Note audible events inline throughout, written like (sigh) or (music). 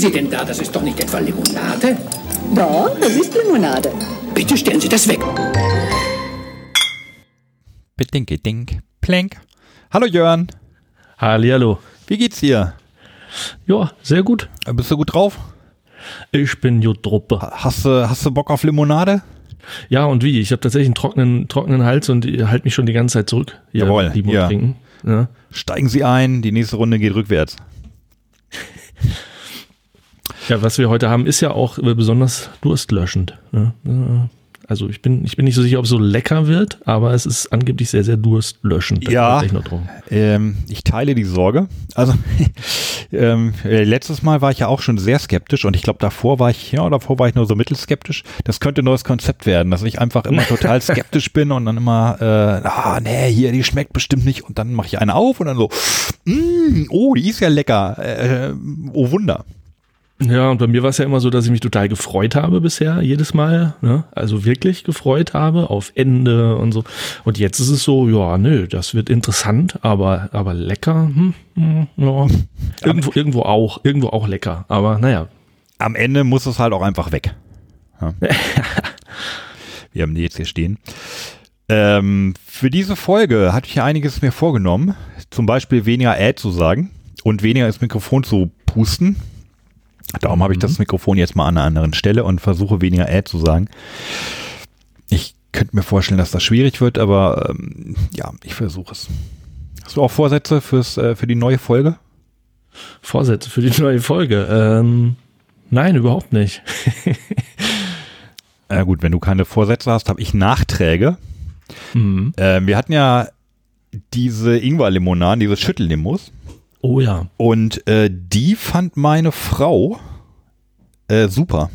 Sie denn da? Das ist doch nicht etwa Limonade? Doch, das ist Limonade. Bitte stellen Sie das weg. Bedinke dink, plank. Hallo Jörn, Hallihallo. wie geht's dir? Ja, sehr gut. Bist du gut drauf? Ich bin Jodruppe. Hast du, hast du Bock auf Limonade? Ja, und wie? Ich habe tatsächlich einen trockenen, trockenen Hals und halte mich schon die ganze Zeit zurück. Jawohl, Limo ja. trinken. Ja. Steigen Sie ein, die nächste Runde geht rückwärts. (laughs) ja, was wir heute haben, ist ja auch äh, besonders durstlöschend. Ne? Äh, Also ich bin, ich bin nicht so sicher, ob es so lecker wird, aber es ist angeblich sehr, sehr durstlöschend. Da Ja. drum. Ähm, ich teile die Sorge. Also (laughs) ähm, äh, letztes Mal war ich ja auch schon sehr skeptisch und ich glaube davor war ich, ja, davor war ich nur so mittelskeptisch. Das könnte ein neues Konzept werden, dass ich einfach immer total (laughs) skeptisch bin und dann immer, äh, ah, nee, hier, die schmeckt bestimmt nicht und dann mache ich eine auf und dann so, mm, oh, die ist ja lecker, äh, oh Wunder. Ja, und bei mir war es ja immer so, dass ich mich total gefreut habe bisher, jedes Mal. Ne? Also wirklich gefreut habe auf Ende und so. Und jetzt ist es so, ja, nö, das wird interessant, aber, aber lecker. Hm, hm, ja. (laughs) Irgendwo, irgendwo auch, irgendwo auch lecker. Aber naja. am Ende muss es halt auch einfach weg. Ja. (laughs) Wir haben die jetzt hier stehen. Ähm, für diese Folge hatte ich ja einiges mir vorgenommen. Zum Beispiel weniger Ad zu sagen und weniger ins Mikrofon zu pusten. Darum habe ich das Mikrofon jetzt mal an einer anderen Stelle und versuche weniger Ad zu sagen. Ich könnte mir vorstellen, dass das schwierig wird, aber ähm, ja, ich versuche es. Hast du auch Vorsätze fürs, äh, für die neue Folge? Vorsätze für die neue Folge. Ähm, nein, überhaupt nicht. (laughs) Äh, gut, wenn du keine Vorsätze hast, habe ich Nachträge. Mhm. Ähm, wir hatten ja diese Ingwer-Limonaden, diese Schüttellimos. Oh ja. Und äh, die fand meine Frau äh, super.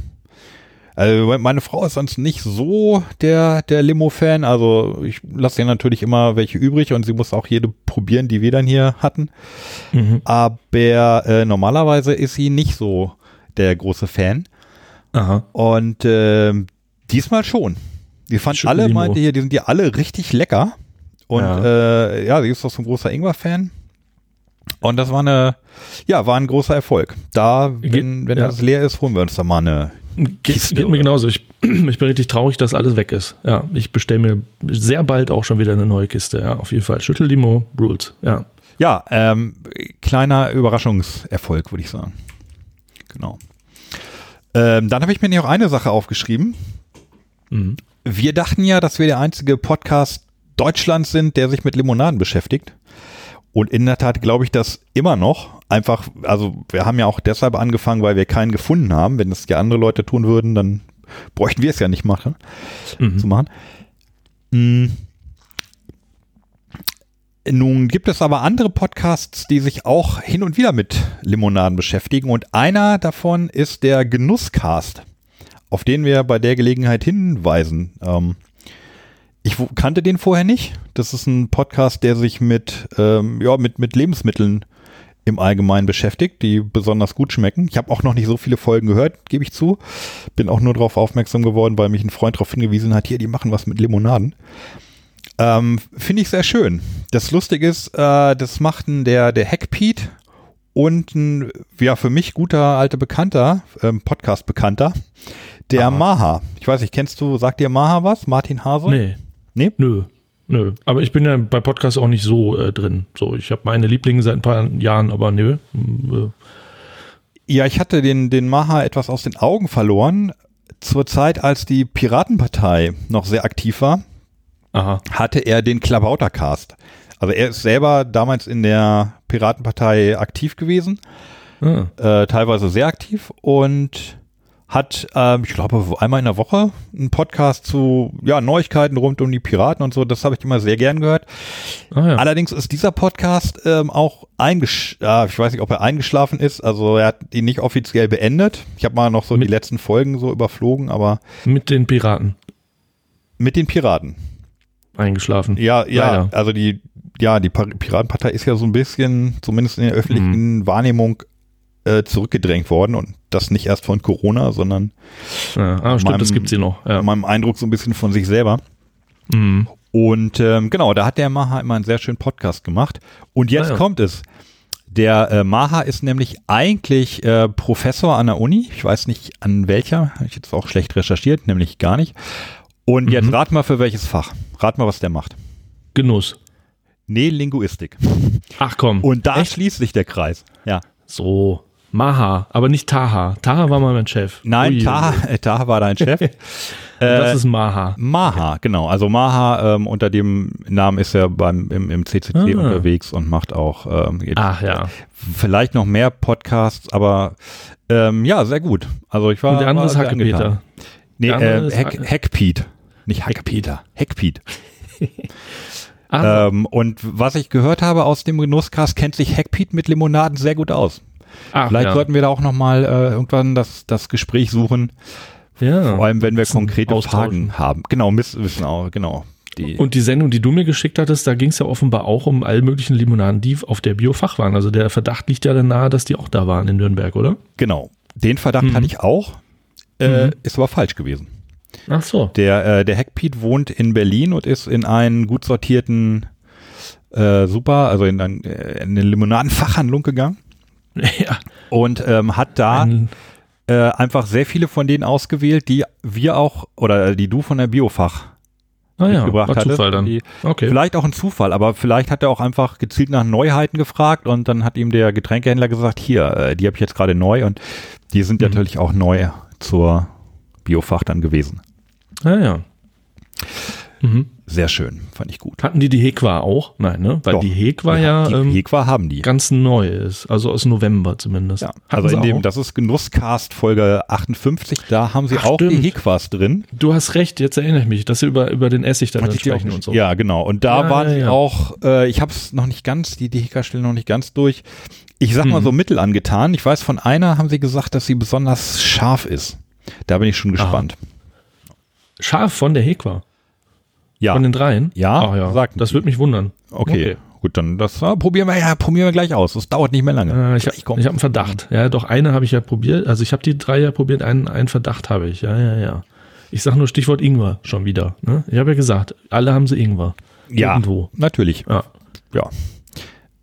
Also meine Frau ist sonst nicht so der, der Limo-Fan. Also ich lasse ihr natürlich immer welche übrig und sie muss auch jede probieren, die wir dann hier hatten. Mhm. Aber äh, normalerweise ist sie nicht so der große Fan. Aha. Und ähm, diesmal schon. Die fand alle, Schüttellimo. meinte hier, die sind ja alle richtig lecker. Und Ja. ja, äh, ja sie ist doch so ein großer Ingwer-Fan. Und das war eine, ja, war ein großer Erfolg. Da, wenn, Geht- wenn ja. das leer ist, holen wir uns da mal eine. Geht, Kiste, geht mir oder? genauso. Ich, (clears throat) ich bin richtig traurig, dass alles weg ist. Ja, ich bestelle mir sehr bald auch schon wieder eine neue Kiste. Ja, auf jeden Fall. Schüttellimo Rules. Ja. Ja, ähm, kleiner Überraschungserfolg, würde ich sagen. Genau. Ähm, dann habe ich mir noch eine Sache aufgeschrieben. Mhm. Wir dachten ja, dass wir der einzige Podcast Deutschlands sind, der sich mit Limonaden beschäftigt. Und in der Tat glaube ich das immer noch. Einfach, also wir haben ja auch deshalb angefangen, weil wir keinen gefunden haben. Wenn es ja andere Leute tun würden, dann bräuchten wir es ja nicht machen, Mhm. zu machen. Mm. Nun gibt es aber andere Podcasts, die sich auch hin und wieder mit Limonaden beschäftigen. Und einer davon ist der Genusscast, auf den wir bei der Gelegenheit hinweisen. Ähm, ich kannte den vorher nicht. Das ist ein Podcast, der sich mit, ähm, ja, mit, mit Lebensmitteln im Allgemeinen beschäftigt, die besonders gut schmecken. Ich habe auch noch nicht so viele Folgen gehört, gebe ich zu. Bin auch nur darauf aufmerksam geworden, weil mich ein Freund darauf hingewiesen hat, hier, die machen was mit Limonaden. Ähm, Finde ich sehr schön. Das Lustige ist, äh, das machten der, der Hackpete und ein, ja, für mich guter alter Bekannter, ähm, Podcast-Bekannter, der Aha. Maha. Ich weiß nicht, kennst du, sagt dir Maha was? Martin Hase? Nee. Nee? Nö. Nö. Aber ich bin ja bei Podcasts auch nicht so äh, drin. So, ich habe meine Lieblinge seit ein paar Jahren, aber nö. Ja, ich hatte den, den Maha etwas aus den Augen verloren. Zur Zeit, als die Piratenpartei noch sehr aktiv war, aha. hatte er den Klabautercast. Also er ist selber damals in der Piratenpartei aktiv gewesen, Ah. äh, teilweise sehr aktiv und hat, ähm, ich glaube, einmal in der Woche einen Podcast zu ja, Neuigkeiten rund um die Piraten und so. Das habe ich immer sehr gern gehört. Ah, ja. Allerdings ist dieser Podcast ähm, auch eingesch ja, ich weiß nicht, ob er eingeschlafen ist. Also er hat ihn nicht offiziell beendet. Ich habe mal noch so die letzten Folgen so überflogen, aber Mit den Piraten mit den Piraten. eingeschlafen. Ja, ja, Leider. also die, ja, die Pa- Piratenpartei ist ja so ein bisschen, zumindest in der öffentlichen Wahrnehmung, äh, zurückgedrängt worden und das nicht erst von Corona, sondern Ja, ah, stimmt, meinem- das gibt sie noch. Ja. meinem Eindruck so ein bisschen von sich selber. Mhm. Und ähm, genau, da hat der Maha immer einen sehr schönen Podcast gemacht. Und jetzt Ah, ja. kommt es. Der äh, Maha ist nämlich eigentlich äh, Professor an der Uni. Ich weiß nicht an welcher. Habe ich jetzt auch schlecht recherchiert, nämlich gar nicht. Und jetzt Mhm. rat mal für welches Fach. Rat mal, was der macht. Genuss. Nee, Linguistik. Ach komm. Und da Echt? schließt sich der Kreis. Ja. So. Maha, aber nicht Taha. Taha war mal mein Chef. Nein, Ui, Taha, äh, Taha war dein Chef. ui. (laughs) Das ist Maha. Maha, genau. Also Maha, ähm, unter dem Namen ist er beim, im, im CCC Ah. unterwegs und macht auch ähm, Ach ja. vielleicht noch mehr Podcasts, aber ähm, ja, sehr gut. Also ich war Und der andere ist Hackepeter. Nee, äh, Hack, Hackpeat. Nicht Hackepeter, Hackpeat. (laughs) Ah, Ähm, und was ich gehört habe aus dem Genusscast, kennt sich Hackpeat mit Limonaden sehr gut aus. Ach, Vielleicht ja. sollten wir da auch nochmal äh, irgendwann das, das Gespräch suchen, ja. vor allem wenn wir konkrete. Fragen haben. Genau, wissen auch, genau. Die, Und die Sendung, die du mir geschickt hattest, da ging es ja offenbar auch um all möglichen Limonaden, die auf der Biofach waren. Also der Verdacht liegt ja dann nahe, dass die auch da waren in Nürnberg, oder? genau. Den Verdacht Mhm. hatte ich auch, äh, Mhm. ist aber falsch gewesen. Ach so. Der, äh, der Hackpeat wohnt in Berlin und ist in einen gut sortierten äh, Super, also in, ein, äh, in eine Limonadenfachhandlung gegangen (laughs) Ja. und ähm, hat da Ein, äh, einfach sehr viele von denen ausgewählt, die wir auch oder die du von der Biofach ah ja, mitgebracht war hattest. Zufall dann. Die, Okay. Vielleicht auch ein Zufall, aber vielleicht hat er auch einfach gezielt nach Neuheiten gefragt und dann hat ihm der Getränkehändler gesagt, hier, äh, die habe ich jetzt gerade neu und die sind Mhm. natürlich auch neu zur Biofach dann gewesen. Ah ja. Mhm. Sehr schön, fand ich gut. Hatten die die Hekwa auch? Nein, ne? Weil Doch. die Hekwa ja, die ähm, Hekwa haben die. ganz neu ist. Also aus November zumindest. Ja, Hatten also in dem, auch? das ist Genusscast Folge 58, da haben sie Ach, auch die stimmt. Hekwas drin. Du hast recht, jetzt erinnere ich mich, dass sie über, über den Essig dann, dann sprechen und so. Ja, genau. Und da Ja, waren ja, ja. auch, äh, ich habe es noch nicht ganz, die, die Heka-Stelle noch nicht ganz durch. Ich sag mal Mhm. so mittel angetan. Ich weiß, von einer haben sie gesagt, dass sie besonders scharf ist. Da bin ich schon gespannt. Scharf von der Hekwa. Ja. Von den dreien? Ja, Ach ja. sagten das würde mich wundern. okay. Gut, dann das ah, probieren wir ja, probieren wir gleich aus. Das dauert nicht mehr lange. Äh, ich habe hab einen Verdacht. Ja, doch eine habe ich ja probiert. Also ich habe die drei ja probiert. Einen, einen Verdacht habe ich. Ja, ja, ja. Ich sage nur Stichwort Ingwer schon wieder. Ne? Ich habe ja gesagt, alle haben sie Ingwer. ja, Irgendwo. natürlich. Ja. Ja.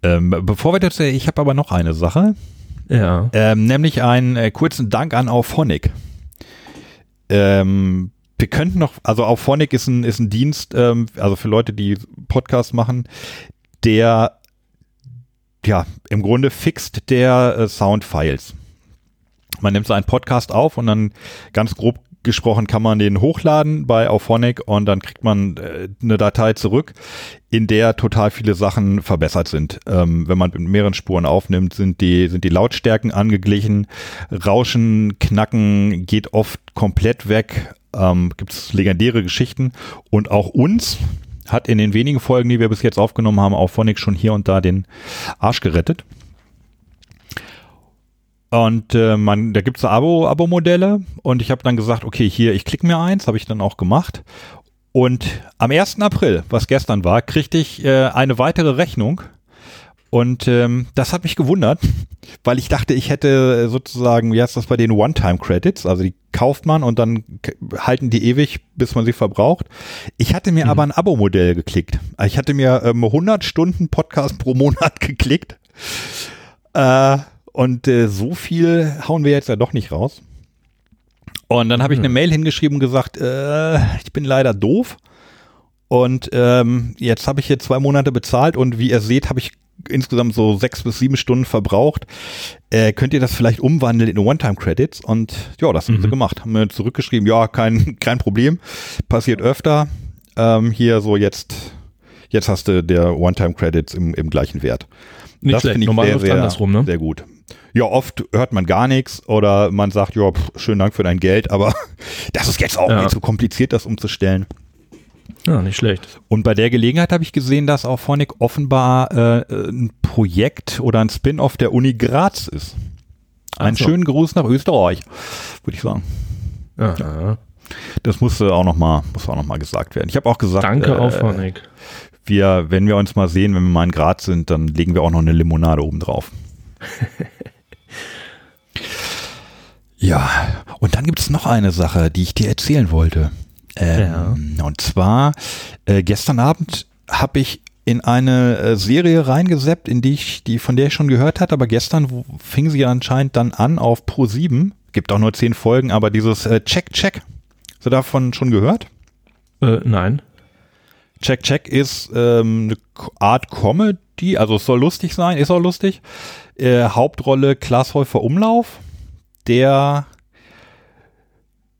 Ähm, bevor wir das, äh, ich habe aber noch eine Sache. Ja. Ähm, nämlich einen äh, kurzen Dank an Auphonic. Ähm, wir könnten noch, also Auphonic ist ein, ist ein Dienst, ähm, also für Leute, die Podcasts machen, der ja im Grunde fixt der äh, Soundfiles. Man nimmt so einen Podcast auf und dann ganz grob gesprochen kann man den hochladen bei Auphonic und dann kriegt man äh, eine Datei zurück, in der total viele Sachen verbessert sind. Ähm, wenn man mit mehreren Spuren aufnimmt, sind die, sind die Lautstärken angeglichen, Rauschen, Knacken geht oft komplett weg, ähm, gibt es legendäre Geschichten und auch uns hat in den wenigen Folgen, die wir bis jetzt aufgenommen haben, Auphonic schon hier und da den Arsch gerettet. Und äh, man, da gibt's Abo, Abo-Modelle und ich habe dann gesagt, okay, hier, ich klicke mir eins, habe ich dann auch gemacht. Und am 1. April, was gestern war, kriegte ich äh, eine weitere Rechnung. Und ähm, das hat mich gewundert, (laughs) weil ich dachte, ich hätte sozusagen, wie heißt das bei den One-Time-Credits, also die kauft man und dann halten die ewig, bis man sie verbraucht. Ich hatte mir aber ein Abo-Modell geklickt. Ich hatte mir ähm, 100 Stunden Podcast pro Monat (laughs) geklickt. Äh, und äh, so viel hauen wir jetzt ja doch nicht raus. Und dann habe ich eine Mail hingeschrieben und gesagt, äh, ich bin leider doof. Und ähm, jetzt habe ich hier zwei Monate bezahlt und wie ihr seht, habe ich insgesamt so sechs bis sieben Stunden verbraucht. Äh, könnt ihr das vielleicht umwandeln in One-Time-Credits? Und ja, das haben sie gemacht. Haben mir zurückgeschrieben, ja, kein, (laughs) kein Problem. Passiert öfter. Ähm, hier so jetzt, jetzt hast du der One-Time-Credits im, im gleichen Wert. Nicht das schlecht. finde ich Normal sehr, sehr, andersrum, ne? sehr gut. Ja, oft hört man gar nichts oder man sagt, ja, pff, schönen Dank für dein Geld, aber (laughs) das ist jetzt auch Ja. nicht so kompliziert, das umzustellen. Ja, nicht schlecht. Und bei der Gelegenheit habe ich gesehen, dass auch Phonic offenbar äh, ein Projekt oder ein Spin-off der Uni Graz ist. Einen so. schönen Gruß nach Österreich, würde ich sagen. Ja. Das musste auch noch mal, muss auch noch mal gesagt werden. Ich habe auch gesagt, Danke äh, auf Honig. wir, wenn wir uns mal sehen, wenn wir mal in Graz sind, dann legen wir auch noch eine Limonade oben drauf. (laughs) ja, und dann gibt es noch eine Sache, die ich dir erzählen wollte. Ähm, Und zwar, äh, gestern Abend habe ich in eine äh, Serie reingeseppt, in die ich, die, von der ich schon gehört hatte, aber gestern wo, fing sie anscheinend dann an auf Pro 7. Gibt auch nur zehn Folgen, aber dieses äh, Check Check. Hast du davon schon gehört? Äh, nein. Check Check ist ähm, eine Art Comedy, also es soll lustig sein, ist auch lustig. Äh, Hauptrolle Klaas Häufer Umlauf, der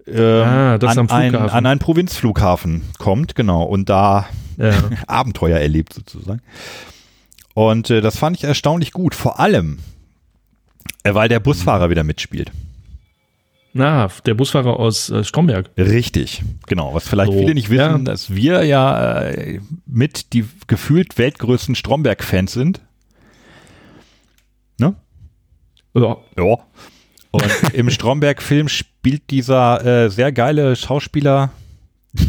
ähm, Ah, an, ein, an einen Provinzflughafen kommt, genau, und da Ja. (laughs) Abenteuer erlebt sozusagen. Und äh, das fand ich erstaunlich gut, vor allem, äh, weil der Busfahrer wieder mitspielt. Na, der Busfahrer aus äh, Stromberg. Richtig, genau. Was vielleicht So, viele nicht wissen, ja. dass wir ja äh, mit die gefühlt weltgrößten Stromberg-Fans sind. Ne? Ja. Ja. Und im Stromberg-Film spielt dieser äh, sehr geile Schauspieler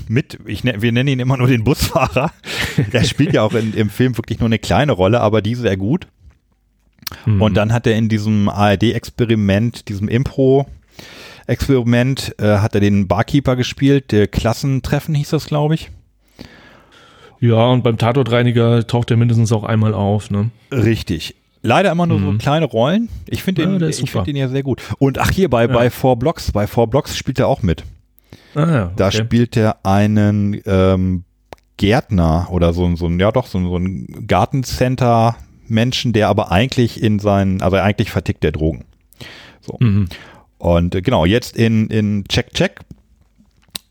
mit. Ich, ne- wir nennen ihn immer nur den Busfahrer. (laughs) Der spielt ja auch in, im Film wirklich nur eine kleine Rolle, aber die sehr gut. Mhm. Und dann hat er in diesem ARD-Experiment, diesem Impro-Experiment, äh, hat er den Barkeeper gespielt. Der Klassentreffen hieß das, glaube ich. Ja, und beim Tatortreiniger taucht er mindestens auch einmal auf, ne? Richtig. Leider immer nur so Mhm. kleine Rollen. Ich finde Ja, ist ich finde ihn ja sehr gut. Und ach hier bei, Ja. bei Four Blocks, bei Four Blocks spielt er auch mit. Ah ja. Da okay. spielt er einen ähm, Gärtner oder so, ein- so ein, ja doch, so, ein- so ein Gartencenter-Menschen, der aber eigentlich in seinen, also eigentlich vertickt der Drogen. So. Mhm. Und äh, genau, jetzt in, in Check Check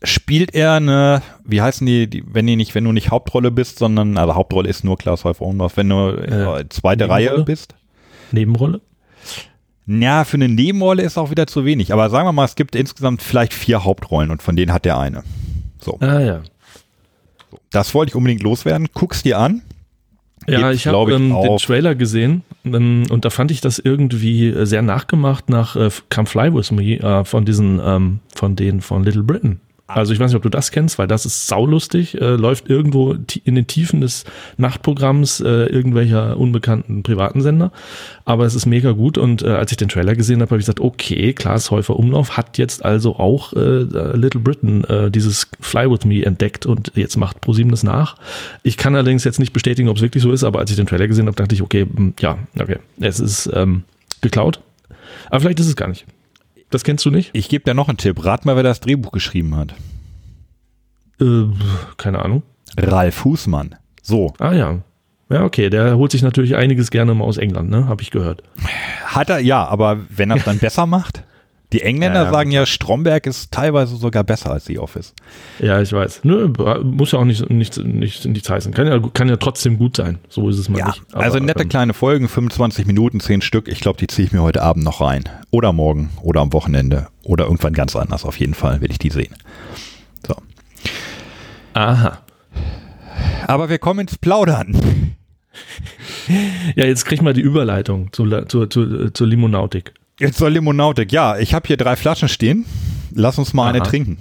spielt er eine, wie heißen die, die wenn die nicht, wenn du nicht Hauptrolle bist, sondern, also Hauptrolle ist nur Klaus Häufer Umlauf, wenn du äh, Äh, zweite Nebenrolle? Reihe bist. Nebenrolle? Ja, für eine Nebenrolle ist auch wieder zu wenig. Aber sagen wir mal, es gibt insgesamt vielleicht vier Hauptrollen und von denen hat der eine. So, Ah ja. das wollte ich unbedingt loswerden. Guck's dir an. Ja, Gibt's, ich habe ähm, den Trailer gesehen ähm, und da fand ich das irgendwie äh, sehr nachgemacht nach äh, Come Fly With Me äh, von diesen, ähm, von denen von Little Britain. Also ich weiß nicht, ob du das kennst, weil das ist saulustig, äh, läuft irgendwo in den Tiefen des Nachtprogramms äh, irgendwelcher unbekannten privaten Sender, aber es ist mega gut und äh, als ich den Trailer gesehen habe, habe ich gesagt, okay, Klaas Häufer Umlauf hat jetzt also auch äh, Little Britain äh, dieses Fly With Me entdeckt und jetzt macht ProSieben das nach. Ich kann allerdings jetzt nicht bestätigen, ob es wirklich so ist, aber als ich den Trailer gesehen habe, dachte ich, okay, hm, ja, okay, es ist ähm, geklaut, aber vielleicht ist es gar nicht. Das kennst du nicht? Ich gebe dir noch einen Tipp. Rat mal, wer das Drehbuch geschrieben hat. Äh, keine Ahnung. Ralf Husmann. So. Ah ja. Ja, okay, der holt sich natürlich einiges gerne mal aus England, ne? Habe ich gehört. Hat er, ja, aber wenn er es dann (laughs) besser macht? Die Engländer Ja, sagen ja, Stromberg ist teilweise sogar besser als The Office. Ja, ich weiß. Nö, muss ja auch nicht, nicht, nicht, nichts heißen. Kann ja, kann ja trotzdem gut sein. So ist es mal Ja, nicht. Aber, also nette ähm, kleine Folgen, 25 Minuten, 10 Stück. Ich glaube, die ziehe ich mir heute Abend noch rein. Oder morgen oder am Wochenende oder irgendwann ganz anders. Auf jeden Fall will ich die sehen. So. Aha. Aber wir kommen ins Plaudern. Ja, jetzt krieg mal die Überleitung zur, zur, zur, zur Limonautik. Jetzt soll Limonautik. Ja, ich habe hier drei Flaschen stehen. Lass uns mal eine Aha. trinken.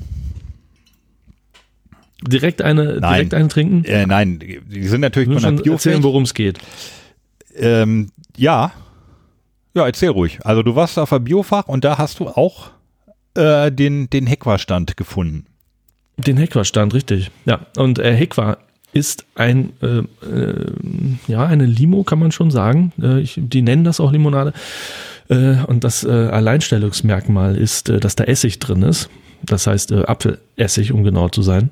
Direkt eine, Nein. direkt eine trinken? Äh, nein, die sind natürlich von der erzählen, Biofeld. worum es geht. Ähm, ja. Ja, erzähl ruhig. Also du warst auf der Biofach und da hast du auch äh, den, den Heckwarstand gefunden. Den Hekwa-Stand, richtig. Ja, und äh, Hekwa ist ein, äh, äh, ja, eine Limo, kann man schon sagen. Äh, ich, die nennen das auch Limonade. Äh, und das äh, Alleinstellungsmerkmal ist, äh, dass da Essig drin ist. Das heißt Apfelessig, um genau zu sein.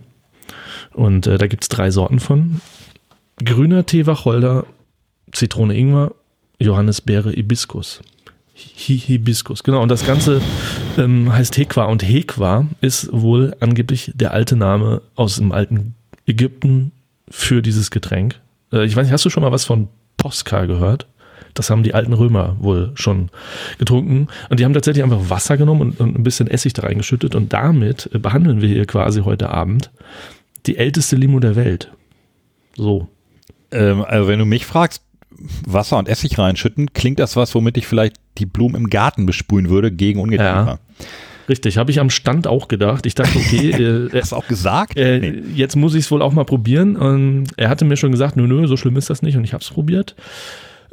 Und da gibt es drei Sorten von. Grüner Tee Wacholder, Zitrone Ingwer, Johannisbeere Hibiskus. Hi Hibiskus, genau. Und das Ganze ähm, heißt Hekwa. Und Hekwa ist wohl angeblich der alte Name aus dem alten Ägypten für dieses Getränk. Äh, ich weiß nicht, hast du schon mal was von Posca gehört? Das haben die alten Römer wohl schon getrunken. Und die haben tatsächlich einfach Wasser genommen und, und ein bisschen Essig da reingeschüttet. Und damit äh, behandeln wir hier quasi heute Abend die älteste Limo der Welt. So. Ähm, also wenn du mich fragst, Wasser und Essig reinschütten, klingt das was, womit ich vielleicht die Blumen im Garten besprühen würde gegen Ungeziefer. Richtig, habe ich am Stand auch gedacht. Ich dachte, okay, (laughs) äh, Hast du auch gesagt? Äh, Nee. Jetzt muss ich es wohl auch mal probieren. Und er hatte mir schon gesagt, nö, nö, so schlimm ist das nicht. Und ich habe es probiert.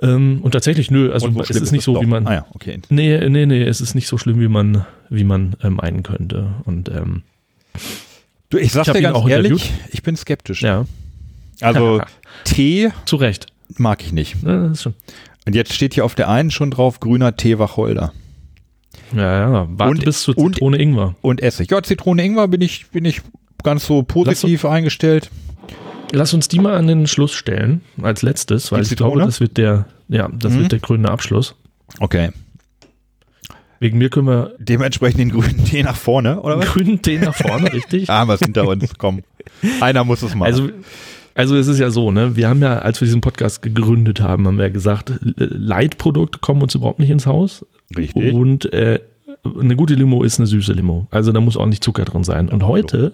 Ähm, und tatsächlich, nö, also es schlimm ist nicht so, doch? wie man. Ah ja, okay. Nee, nee, nee, es ist nicht so schlimm, wie man, wie man äh, meinen könnte. Und ähm, Du, ich sag's Ich dir ganz auch ehrlich, ich bin skeptisch. ja. Also (laughs) Tee Zu Recht. mag ich nicht. Ja, ist. Und jetzt steht hier auf der einen schon drauf grüner Tee Wacholder. Ja, ja. Warte Und- bis und- Zitrone Ingwer. Und Essig. Ja, Zitrone Ingwer bin ich, bin ich ganz so positiv eingestellt. Lass uns die mal an den Schluss stellen, als letztes, weil Die ich glaube, Zitrone? das wird der, ja, das Mhm. wird der krönende Abschluss. Okay. Wegen mir können wir Dementsprechend den grünen Tee nach vorne, oder was? grünen Tee nach vorne, (laughs) richtig? Ah, was hinter uns. Komm. Einer muss es machen. Also, also es ist ja so, ne? Wir haben ja, als wir diesen Podcast gegründet haben, haben wir ja gesagt, Leitprodukte kommen uns überhaupt nicht ins Haus. Richtig. Und äh, eine gute Limo ist eine süße Limo. Also da muss auch nicht Zucker drin sein. Und heute,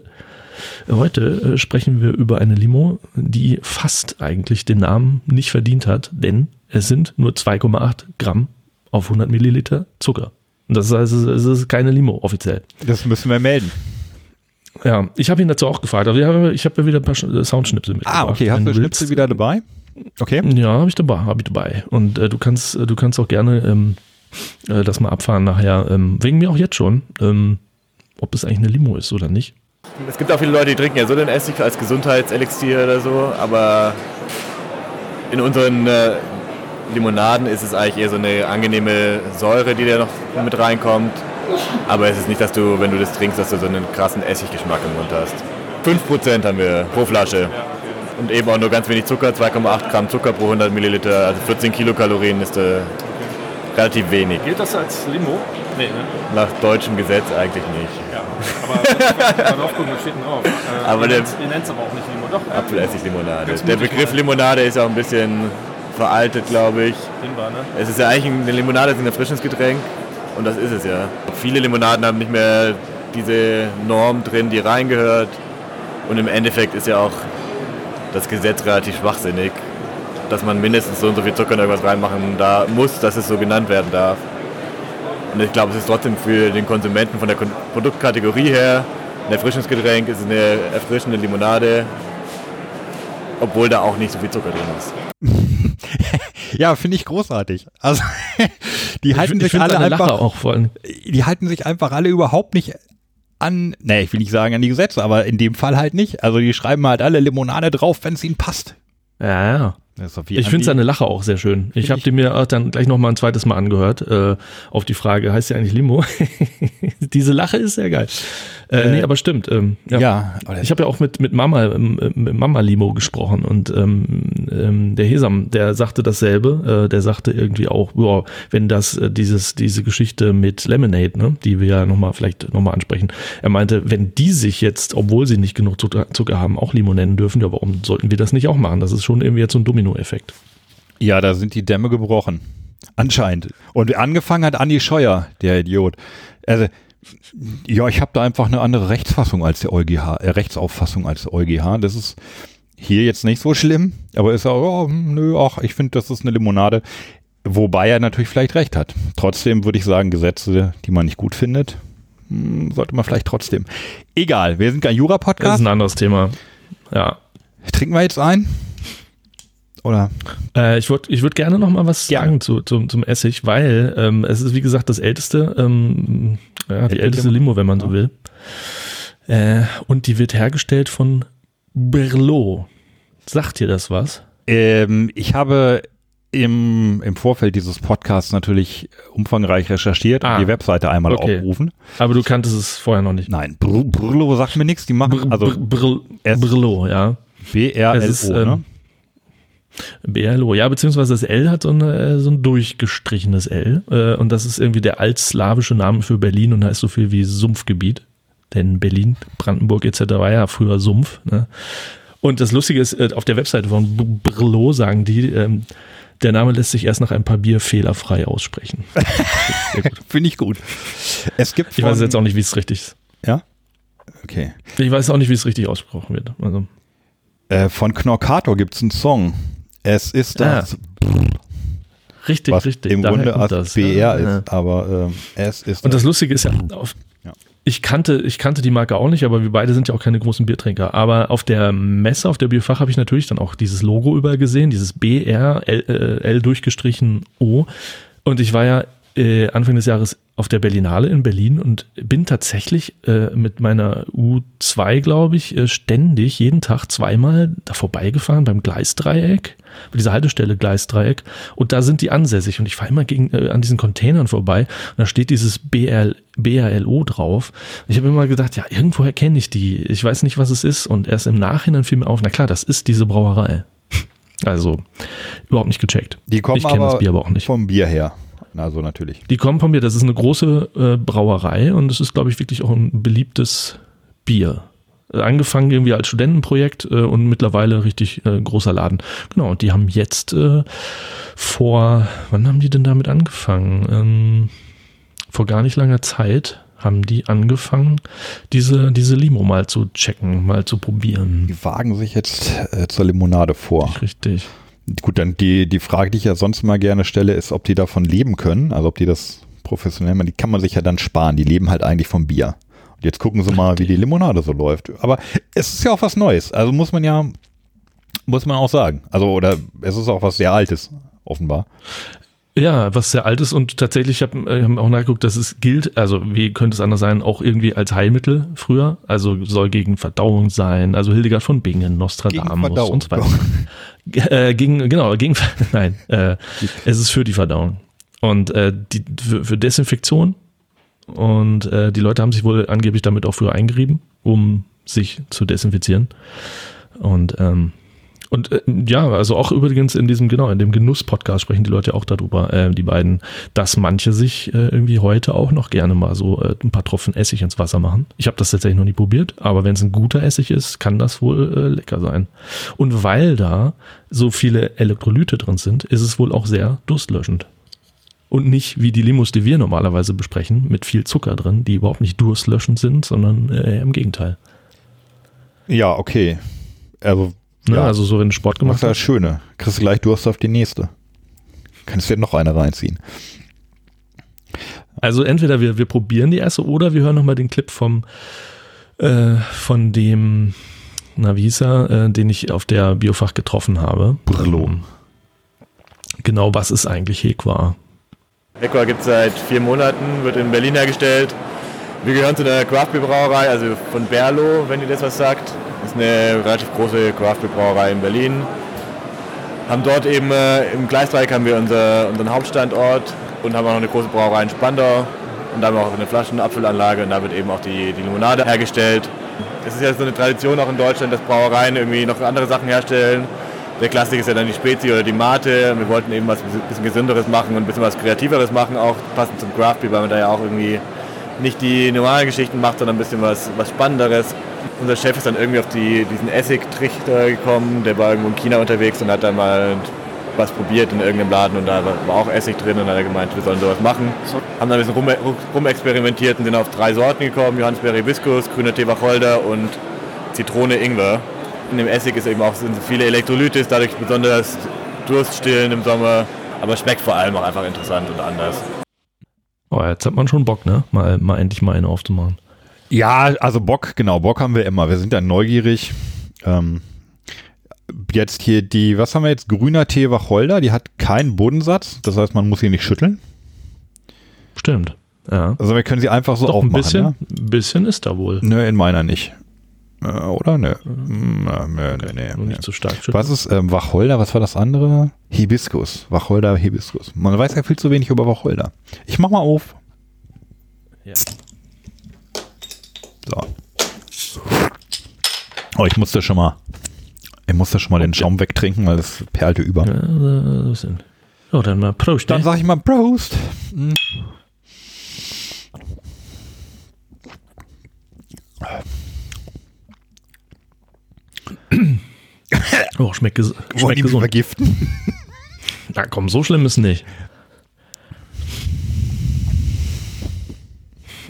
heute äh, sprechen wir über eine Limo, die fast eigentlich den Namen nicht verdient hat, denn es sind nur 2,8 Gramm auf 100 Milliliter Zucker. Das heißt, es ist keine Limo offiziell. Das müssen wir melden. Ja, ich habe ihn dazu auch gefragt. Aber ich habe, ich habe ja wieder ein paar Sch- Soundschnipsel mitgebracht. Ah, okay. Hast du. Schnipsel wieder dabei? Okay. Ja, habe ich dabei, habe ich dabei. Und äh, du kannst, äh, du kannst auch gerne ähm, äh, das mal abfahren nachher. Ähm, wegen mir auch jetzt schon, ähm, ob es eigentlich eine Limo ist oder nicht. Es gibt auch viele Leute, die trinken ja so den Essig als Gesundheitselixier oder so, aber in unseren äh, Limonaden ist es eigentlich eher so eine angenehme Säure, die da noch mit reinkommt. Aber es ist nicht, dass du, wenn du das trinkst, dass du so einen krassen Essiggeschmack im Mund hast. 5% haben wir pro Flasche. Und eben auch nur ganz wenig Zucker, 2,8 Gramm Zucker pro 100 Milliliter, also 14 Kilokalorien ist äh, relativ wenig. Gilt das als Limo? Nee, ne? Nach deutschem Gesetz eigentlich nicht. Ja. Aber mal drauf gucken, was steht denn drauf? Äh, Aber ihr der- ihr nennt es aber auch nicht Limo. Doch, Apfelessiglimonade. Der Begriff. Limonade ist auch ein bisschen veraltet, glaube ich. dehnbar, ne? Es ist ja eigentlich ein- eine Limonade ist ein Erfrischungsgetränk und das ist es ja. Viele Limonaden haben nicht mehr diese Norm drin, die reingehört. Und im Endeffekt ist ja auch das Gesetz relativ schwachsinnig, dass man mindestens so und so viel Zucker in irgendwas reinmachen da muss, dass es so genannt werden darf. Und ich glaube, es ist trotzdem für den Konsumenten von der Kon Produktkategorie her ein Erfrischungsgetränk, es ist eine erfrischende Limonade, obwohl da auch nicht so viel Zucker drin ist. (laughs) Ja, finde ich großartig. Also, (laughs) die halten ich sich alle einfach, auch vor allem. die halten sich einfach alle überhaupt nicht an, nee, ich will nicht sagen an die Gesetze, aber in dem Fall halt nicht. Also die schreiben halt alle Limonade drauf, wenn es ihnen passt. Ja, ja. Wie Ich finde seine Lache auch sehr schön. Ich habe die mir auch dann gleich noch mal ein zweites Mal angehört äh, auf die Frage, heißt sie eigentlich Limo? (laughs) Diese Lache ist sehr geil. Äh, nee, aber stimmt. Ähm, ja. Ja, Ich habe ja auch mit, mit Mama, ähm, mit Mama Limo gesprochen und ähm, ähm, der Hesam, der sagte dasselbe. Äh, der sagte irgendwie auch, boah, wenn das äh, dieses diese Geschichte mit Lemonade, ne, die wir ja noch mal vielleicht noch mal ansprechen. Er meinte, wenn die sich jetzt, obwohl sie nicht genug Zucker, Zucker haben, auch Limo nennen dürfen, ja, warum sollten wir das nicht auch machen? Das ist schon irgendwie jetzt so ein Dominoeffekt. Ja, da sind die Dämme gebrochen. Anscheinend. Und angefangen hat Andi Scheuer, der Idiot. Also, ja, ich habe da einfach eine andere Rechtsfassung als der EuGH, äh, Rechtsauffassung als der EuGH. Das ist hier jetzt nicht so schlimm, aber ist auch, oh, nö, ach, ich finde, das ist eine Limonade. Wobei er natürlich vielleicht recht hat. Trotzdem würde ich sagen, Gesetze, die man nicht gut findet, hm, sollte man vielleicht trotzdem. Egal, wir sind kein Das Jura-Podcast. ist ein anderes Thema. Ja. Trinken wir jetzt ein? Oder? Äh, ich würde ich würd gerne noch mal was Gerne. sagen zu, zum, zum Essig, weil ähm, es ist, wie gesagt, das älteste, ähm, ja, die Älteste Limo, wenn man so will. Äh, und die wird hergestellt von Berlot. Sagt dir das was? Ähm, ich habe im, im Vorfeld dieses Podcasts natürlich umfangreich recherchiert Ah, und die Webseite einmal okay. aufgerufen. Aber du kanntest es vorher noch nicht. Nein, Br Brlo sagt mir nichts. Die machen Br also Br Br S- Berlot, ja. B-R-L-O, ne? BLO, ja, beziehungsweise das L hat so, eine, äh, so ein durchgestrichenes L. Äh, und das ist irgendwie der altslawische Name für Berlin und heißt so viel wie Sumpfgebiet. Denn Berlin, Brandenburg etc. war ja früher Sumpf. Ne? Und das Lustige ist, äh, auf der Webseite von B- Brlo sagen die, ähm, der Name lässt sich erst nach einem paar Bier fehlerfrei aussprechen. (laughs) Finde ich gut. Es gibt Ich weiß jetzt auch nicht, wie es richtig ist. Ja? Okay. Ich weiß auch nicht, wie es richtig ausgesprochen wird. Also, Äh, von Knorkator gibt es einen Song. Es ist das, richtig, was richtig. im Grunde als das, BR ja. ist, aber ähm, es ist Und das Lustige ist ja, auf, Ja. ich, kannte, ich kannte die Marke auch nicht, aber wir beide sind ja auch keine großen Biertrinker. Aber auf der Messe, auf der Bierfach, habe ich natürlich dann auch dieses Logo überall gesehen, dieses BR, L, äh, L durchgestrichen O. Und ich war ja äh, Anfang des Jahres auf der Berlinale in Berlin und bin tatsächlich äh, mit meiner U2, glaube ich, äh, ständig jeden Tag zweimal da vorbeigefahren beim Gleisdreieck, bei dieser Haltestelle Gleisdreieck. Und da sind die ansässig und ich fahre immer gegen, äh, an diesen Containern vorbei und da steht dieses BRL, BRLO drauf. Ich habe immer gedacht, ja, irgendwoher kenne ich die. Ich weiß nicht, was es ist. Und erst im Nachhinein fiel mir auf, na klar, das ist diese Brauerei. Also überhaupt nicht gecheckt. Die kommen ich kenne das Bier aber auch nicht. vom Bier her. Also natürlich. Die kommen von mir, das ist eine große äh, Brauerei und es ist, glaube ich, wirklich auch ein beliebtes Bier. Äh, Angefangen irgendwie als Studentenprojekt äh, und mittlerweile richtig äh, großer Laden. Genau, und die haben jetzt äh, vor, wann haben die denn damit angefangen? Ähm, vor gar nicht langer Zeit haben die angefangen, diese, diese Limo mal zu checken, mal zu probieren. Die wagen sich jetzt äh, zur Limonade vor. Richtig. Gut, dann die, die Frage, die ich ja sonst mal gerne stelle, ist, ob die davon leben können. Also ob die das professionell machen. Die kann man sich ja dann sparen. Die leben halt eigentlich vom Bier. Und jetzt gucken sie mal, wie die Limonade so läuft. Aber es ist ja auch was Neues. Also muss man ja, muss man auch sagen. Also, oder es ist auch was sehr Altes, offenbar. Ja, was sehr alt ist und tatsächlich, ich habe äh, hab auch nachgeguckt, dass es gilt, also wie könnte es anders sein, auch irgendwie als Heilmittel früher, also soll gegen Verdauung sein, also Hildegard von Bingen, Nostradamus und so weiter. Äh, gegen, genau, gegen, (laughs) nein, äh, es ist für die Verdauung. Und äh, die, für, für Desinfektion. Und äh, die Leute haben sich wohl angeblich damit auch früher eingerieben, um sich zu desinfizieren. Und ähm, und äh, ja, also auch übrigens in diesem, genau, in dem Genuss-Podcast sprechen die Leute auch darüber, äh, die beiden, dass manche sich äh, irgendwie heute auch noch gerne mal so äh, ein paar Tropfen Essig ins Wasser machen. Ich habe das tatsächlich noch nie probiert, aber wenn es ein guter Essig ist, kann das wohl äh, lecker sein. Und weil da so viele Elektrolyte drin sind, ist es wohl auch sehr durstlöschend. Und nicht wie die Limos, die wir normalerweise besprechen, mit viel Zucker drin, die überhaupt nicht durstlöschend sind, sondern äh, im Gegenteil. Ja, okay. Also, Ne? ja, Also so, wenn du Sport machst gemacht du das hast. Schöne. Kriegst du gleich Durst auf die nächste. Kannst dir noch eine reinziehen. Also entweder wir, wir probieren die erste oder wir hören nochmal den Clip vom äh, von dem, na wie hieß er, äh, den ich auf der Biofach getroffen habe. Brillo. Ähm, Genau, was ist eigentlich Hekwa? Equa gibt es seit vier Monaten, wird in Berlin hergestellt. Wir gehören zu der Craft Brauerei, also von Berlo, wenn ihr das was sagt. Das ist eine relativ große Craft Beer Brauerei in Berlin. Haben dort eben äh, im Gleisdreieck haben wir unser, unseren Hauptstandort und haben auch noch eine große Brauerei in Spandau. Und da haben wir auch eine Flaschenabfüllanlage und da wird eben auch die, die Limonade hergestellt. Es ist ja so eine Tradition auch in Deutschland, dass Brauereien irgendwie noch andere Sachen herstellen. Der Klassiker ist ja dann die Spezi oder die Mate. Wir wollten eben was bisschen gesünderes machen und ein bisschen was kreativeres machen, auch passend zum Craft Beer, weil man da ja auch irgendwie nicht die normalen Geschichten macht, sondern ein bisschen was, was Spannenderes. Unser Chef ist dann irgendwie auf die, diesen Essigtrichter gekommen, der war irgendwo in China unterwegs und hat dann mal was probiert in irgendeinem Laden und da war auch Essig drin und dann hat er gemeint, wir sollen sowas machen. Haben dann ein bisschen rum, rumexperimentiert und sind auf drei Sorten gekommen, Johannisbeere Hibiskus, grüner Tee Wacholder und Zitrone Ingwer. In dem Essig ist eben auch, sind viele Elektrolyte, ist dadurch besonders durststillend im Sommer, aber schmeckt vor allem auch einfach interessant und anders. Oh, jetzt hat man schon Bock, ne? Mal, mal endlich mal eine aufzumachen. Ja, also Bock, genau, Bock haben wir immer. Wir sind dann neugierig. Ähm, jetzt hier die, was haben wir jetzt? Grüner Tee Wacholder, die hat keinen Bodensatz. Das heißt, man muss sie nicht schütteln. Stimmt. Ja. Also wir können sie einfach so Doch ein aufmachen. bisschen, Ja? ein bisschen ist da wohl. Nö, in meiner nicht. Äh, oder? Nö. Äh, Nö, nö, nö, nö. nicht so stark. Was ist ähm, Wacholder? Was war das andere? Hibiskus. Wacholder, Hibiskus. Man weiß ja viel zu wenig über Wacholder. Ich mach mal auf. Ja. So. Oh, ich musste schon mal, ich musste schon mal den Schaum wegtrinken, weil das perlte über. Ja. Ja, dann mal Prost. Dann ne? sag ich mal Prost. Mm. Oh, schmeckt, ges schmeckt gesund. vergiften? Na komm, so schlimm ist nicht.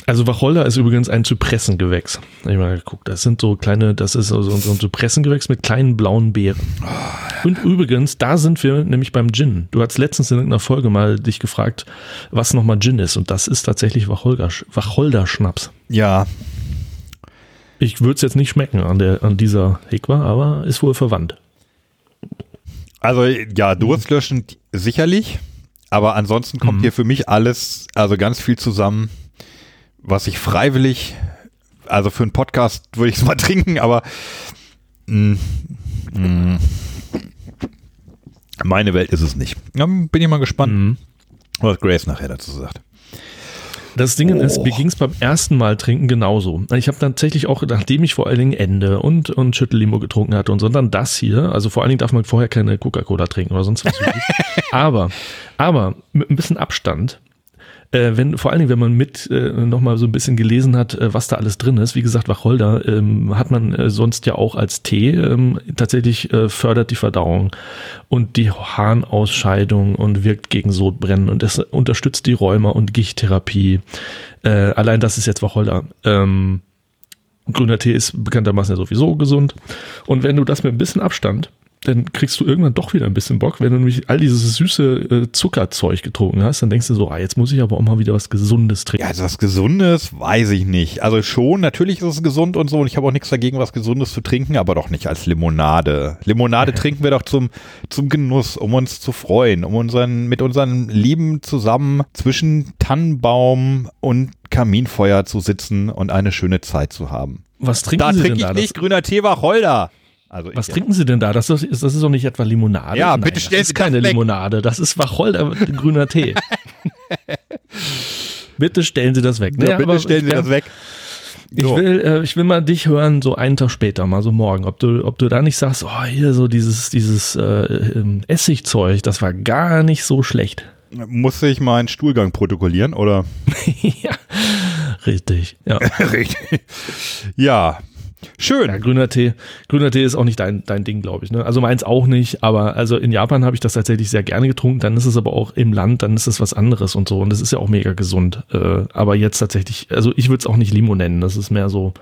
Also Wacholder ist übrigens ein Zypressengewächs. Hab Ich mal geguckt, das sind so kleine, das ist so so ein Zypressengewächs mit kleinen blauen Beeren. Und übrigens, da sind wir nämlich beim Gin. Du hast letztens in irgendeiner Folge mal dich gefragt, was nochmal Gin ist. Und das ist tatsächlich Wacholder, Wacholder-Schnaps. Ja, Ich würde es jetzt nicht schmecken an, der, an dieser Hekwa, aber ist wohl verwandt. also ja, durstlöschend sicherlich, Aber ansonsten kommt hier für mich alles, also ganz viel zusammen, was ich freiwillig, also für einen Podcast würde ich es mal (laughs) trinken, aber mh, mh, meine Welt ist es nicht. Ja, bin ich mal gespannt, was Grace nachher dazu sagt. Das Ding ist, Oh. mir ging es beim ersten Mal trinken genauso. Ich habe tatsächlich auch, nachdem ich vor allen Dingen Ende und, und Schüttellimo getrunken hatte und so, dann das hier, also vor allen Dingen darf man vorher keine Coca-Cola trinken oder sonst was. (laughs) Aber, aber mit ein bisschen Abstand, äh, wenn, vor allen Dingen, wenn man mit äh, nochmal so ein bisschen gelesen hat, äh, was da alles drin ist. Wie gesagt, Wacholder ähm, hat man äh, sonst ja auch als Tee. Ähm, tatsächlich äh, fördert die Verdauung und die Harnausscheidung und wirkt gegen Sodbrennen und es unterstützt die Rheuma- und Gichttherapie. Äh, allein das ist jetzt Wacholder. Ähm, grüner Tee ist bekanntermaßen ja sowieso gesund. Und wenn du das mit ein bisschen Abstand, dann kriegst du irgendwann doch wieder ein bisschen Bock. Wenn du nämlich all dieses süße äh, Zuckerzeug getrunken hast, dann denkst du so, ah, jetzt muss ich aber auch mal wieder was Gesundes trinken. Ja, also was Gesundes weiß ich nicht. Also schon, natürlich ist es gesund und so und ich habe auch nichts dagegen, was Gesundes zu trinken, aber doch nicht als Limonade. Limonade trinken wir doch zum, zum Genuss, um uns zu freuen, um unseren, mit unseren Lieben zusammen zwischen Tannenbaum und Kaminfeuer zu sitzen und eine schöne Zeit zu haben. was trinken Da Sie trinke denn ich da? nicht grüner Tee Wacholder. Also Das, was trinken Sie denn da? Das ist, das ist doch nicht etwa Limonade. Ja, Nein, bitte das stellen ist Sie das keine weg. Limonade. Das ist Wacholder grüner Tee. (laughs) bitte stellen Sie das weg. ja, Naja, bitte stellen Sie ich- das weg. Ich will, äh, ich will mal dich hören, so einen Tag später, mal so morgen, ob du, ob du da nicht sagst, oh, hier so dieses, dieses äh, ähm, Essigzeug, das war gar nicht so schlecht. Muss ich meinen Stuhlgang protokollieren oder? (laughs) ja, richtig. Ja. (laughs) Richtig. Ja, schön. ja, grüner Tee, grüner Tee ist auch nicht dein, dein Ding, glaube ich. Ne? Also meins auch nicht, aber also in Japan habe ich das tatsächlich sehr gerne getrunken. Dann ist es aber auch im Land, dann ist es was anderes und so. Und das ist ja auch mega gesund. Äh, aber jetzt tatsächlich, also ich würde es auch nicht Limo nennen. Das ist mehr so.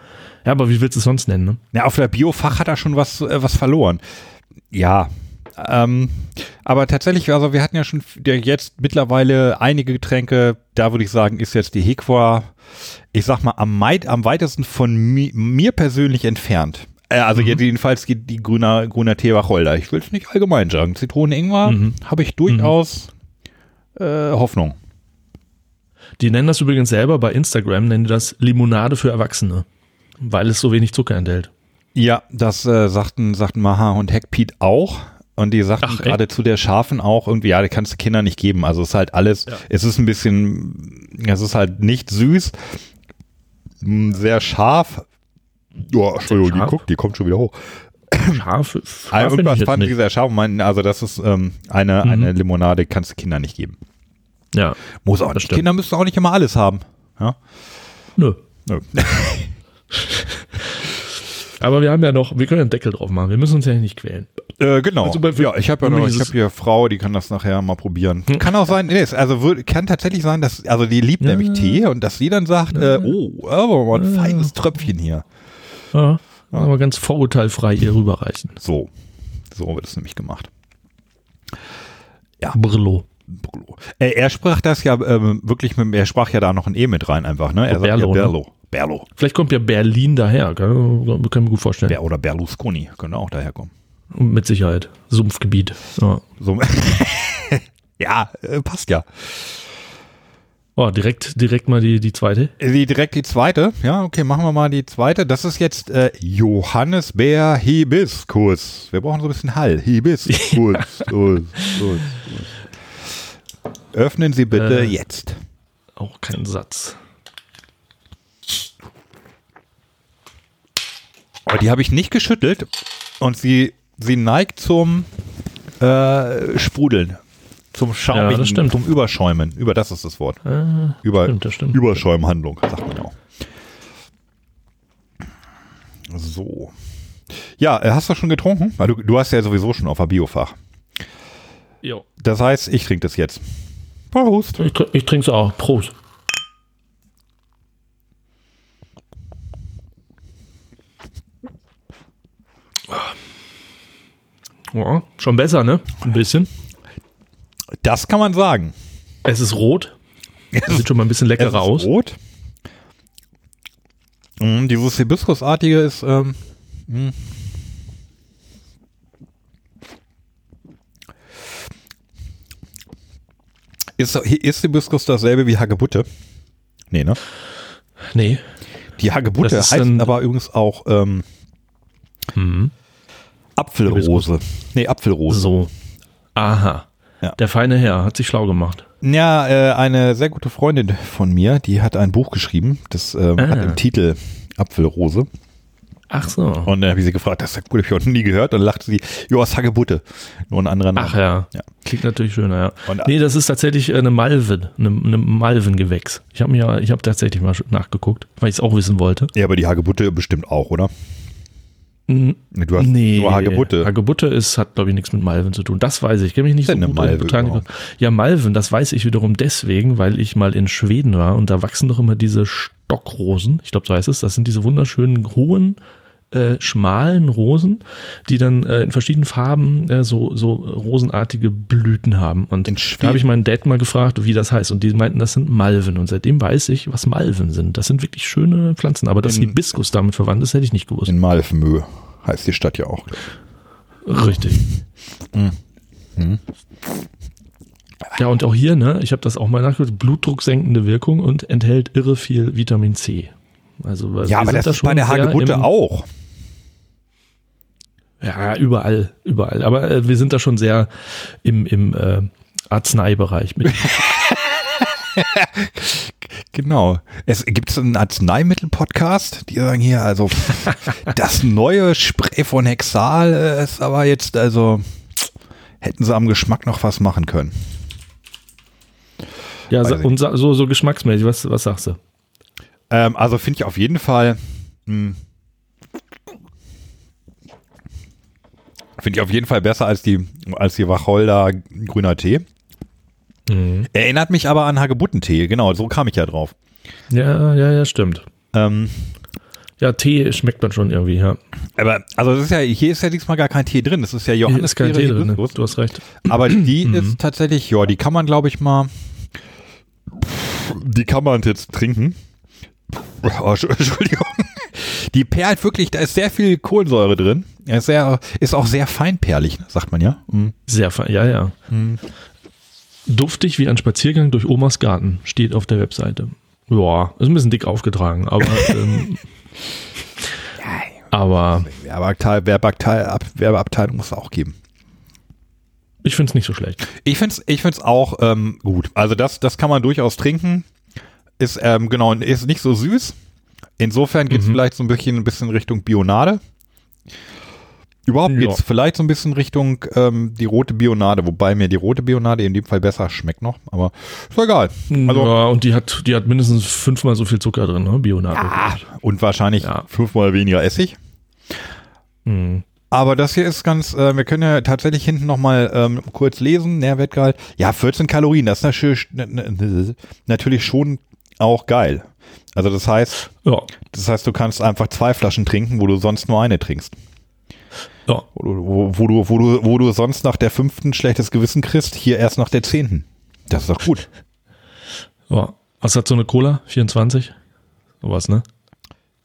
Ja, aber wie willst du es sonst nennen? Ne? Ja, auf der Biofach hat er schon was, äh, was verloren. Ja. Ähm, aber tatsächlich, also wir hatten ja schon jetzt mittlerweile einige Getränke, da würde ich sagen, ist jetzt die Hekwa, ich sag mal, am, am weitesten von mi, mir persönlich entfernt. Äh, also jetzt jedenfalls die, die grüner, grüner Tee Wacholder. Ich will es nicht allgemein sagen. Zitrone Ingwer Mhm. habe ich durchaus äh, Hoffnung. Die nennen das übrigens selber bei Instagram, nennen die das Limonade für Erwachsene, weil es so wenig Zucker enthält. Ja, das äh, sagten, sagten Maha und Hackpete auch. Und die sagten Ach, gerade zu der Scharfen auch irgendwie, ja, die kannst du Kindern nicht geben. Also es ist halt alles, Ja. es ist ein bisschen, es ist halt nicht süß, sehr scharf. Ja, Entschuldigung, die, guckt, die kommt schon wieder hoch. Scharf, Also (clears throat) scharf ich irgendwas fanden die nicht. sehr scharf und meinten, also das ist ähm, eine, Mhm. eine Limonade, kannst du Kindern nicht geben. Ja, Muss auch nicht. Kinder müssen auch nicht immer alles haben. Ja? nö. Nö. (laughs) Aber wir haben ja noch, wir können einen Deckel drauf machen. Wir müssen uns ja nicht quälen. Äh, genau. Also bei- ja, ich habe ja noch, ich habe hier Frau, die kann das nachher mal probieren. Hm. Kann auch sein, nee, also kann tatsächlich sein, dass, also die liebt nämlich Tee und dass sie dann sagt, äh, oh, aber mal ein feines Tröpfchen hier. Ja, aber ganz vorurteilfrei ihr rüberreichen. So, so wird es nämlich gemacht. Ja. Brillo. Brullo. Äh, er sprach das ja ähm, wirklich mit, er sprach ja da noch ein E mit rein einfach, ne? Er Oh, sagt Berlo, ja ne? Berlo. Vielleicht kommt ja Berlin daher, ich mir gut vorstellen. Ber oder Berlusconi, könnte auch daherkommen. Mit Sicherheit. Sumpfgebiet. Ja. (laughs) Ja, äh, passt ja. Oh, direkt, direkt mal die, die zweite. Die, direkt die zweite. Ja, okay, machen wir mal die zweite. Das ist jetzt äh, Johannisbeer Hibiskus. Wir brauchen so ein bisschen Hall. Hibiskus. Us, us, us. Öffnen Sie bitte Äh. jetzt. Auch kein Satz. Aber die habe ich nicht geschüttelt und sie, sie neigt zum äh, Sprudeln. Zum Schaumigen, Ja, stimmt. zum Überschäumen. Über das ist das Wort. Äh, Über, stimmt, stimmt. Überschäumhandlung, sagt man auch. So. Ja, äh, hast du schon getrunken? Weil du, du hast ja sowieso schon auf der Biofach. jo. Das heißt, ich trinke das jetzt. Prost. Ich, ich trinke es auch. Prost. Ja, schon besser, ne? Ein bisschen. Das kann man sagen. Es ist rot. Das sieht schon mal ein bisschen Es leckerer ist aus. rot. Mm, dieses Hibiskusartige ist ähm, mm. Ist, ist Hibiskus dasselbe wie Hagebutte? Nee, ne? Nee. Die Hagebutte heißt aber übrigens auch ähm, Mhm. Apfelrose. Nee, Apfelrose. So. Aha. Ja. Der feine Herr hat sich schlau gemacht. Ja, äh, eine sehr gute Freundin von mir, die hat ein Buch geschrieben, das ähm, Ah. hat im Titel Apfelrose. Ach so. Und dann habe ich sie gefragt, das ist ja cool, hab ich auch noch nie gehört. Und dann lachte sie, jo, ist Hagebutte. Nur ein anderer Name. Ach ja. Ja. Klingt natürlich schöner, ja. Und- nee, das ist tatsächlich eine Malven, eine, eine Malvengewächs. Ich habe mir ja, ich habe tatsächlich mal nachgeguckt, weil ich es auch wissen wollte. Ja, aber die Hagebutte bestimmt auch, oder? Mhm. Du hast Nee, nur Hagebutte. Hagebutte ist, hat, glaube ich, nichts mit Malven zu tun. Das weiß ich. Ich kenne mich nicht so gut Malve Botanik. überhaupt? Ja, Malven, das weiß ich wiederum deswegen, weil ich mal in Schweden war und da wachsen doch immer diese Stockrosen. Ich glaube, so heißt es. Das sind diese wunderschönen, hohen, äh, schmalen Rosen, die dann äh, in verschiedenen Farben äh, so, so rosenartige Blüten haben. Und da habe ich meinen Dad mal gefragt, wie das heißt. Und die meinten, das sind Malven. Und seitdem weiß ich, was Malven sind. Das sind wirklich schöne Pflanzen. Aber dass In- Hibiskus damit verwandt ist, hätte ich nicht gewusst. In Malfmö heißt die Stadt ja auch. Richtig. Ja, und auch hier, ne, ich habe das auch mal nachgeguckt, blutdrucksenkende Wirkung und enthält irre viel Vitamin C. Also Ja, aber das da ist schon bei der Hagebutte auch. Ja, überall, überall. Aber äh, wir sind da schon sehr im, im äh, Arzneibereich mit. (laughs) Genau. Es gibt einen Arzneimittel-Podcast, die sagen hier, also (laughs) das neue Spray von Hexal äh, ist aber jetzt, also hätten sie am Geschmack noch was machen können. ja, Weiß und so, so geschmacksmäßig, was, was sagst du? Ähm, also finde ich auf jeden Fall, mh, finde ich auf jeden Fall besser als die, als die Wacholder grüner Tee. Erinnert mich aber an Hagebuttentee, genau, so kam ich ja drauf. Ja, ja, ja, stimmt. Ähm, Ja, Tee schmeckt man schon irgendwie, ja. aber, also das ist ja, hier ist ja diesmal gar kein Tee drin, das ist ja Hier Johannes ist kein Tee drin, ne? du hast recht. Aber die Mhm. ist tatsächlich, ja, die kann man, glaube ich, mal, die kann man jetzt trinken. (laughs) Oh, Entsch- Entschuldigung. Die perlt wirklich, da ist sehr viel Kohlensäure drin. Er Ist, sehr, ist auch sehr feinperlig, sagt man ja. Mhm. Sehr fein, ja, ja. Duftig wie ein Spaziergang durch Omas Garten, steht auf der Webseite. Ja, ist ein bisschen dick aufgetragen, aber, (laughs) ähm, aber Werbeabteil, Werbeabteil, Ab, Werbeabteilung muss es auch geben. ich finde es nicht so schlecht. Ich finde es ich find's auch ähm, gut. Also das, das kann man durchaus trinken. Ist, ähm, genau, ist nicht so süß. Insofern geht es Mhm. vielleicht so ein bisschen, ein bisschen Richtung Bionade. Überhaupt Ja. geht es vielleicht so ein bisschen Richtung ähm, die rote Bionade, wobei mir die rote Bionade in dem Fall besser schmeckt noch, aber ist doch egal. Also, ja, und die hat, die hat mindestens fünfmal so viel Zucker drin, ne? Bionade. und wahrscheinlich Ja. fünfmal weniger Essig. Mhm. Aber das hier ist ganz, äh, wir können ja tatsächlich hinten nochmal ähm, kurz lesen, Nährwertgehalt. Ja, 14 Kalorien, das ist natürlich, natürlich schon auch geil. Also das heißt, Ja, das heißt, du kannst einfach zwei Flaschen trinken, wo du sonst nur eine trinkst. Ja. Wo du, wo, du, wo du, wo du sonst nach der fünften schlechtes Gewissen kriegst, hier erst nach der zehnten. Das ist doch gut. ja. Was hat so eine Cola? 24? Sowas, ne?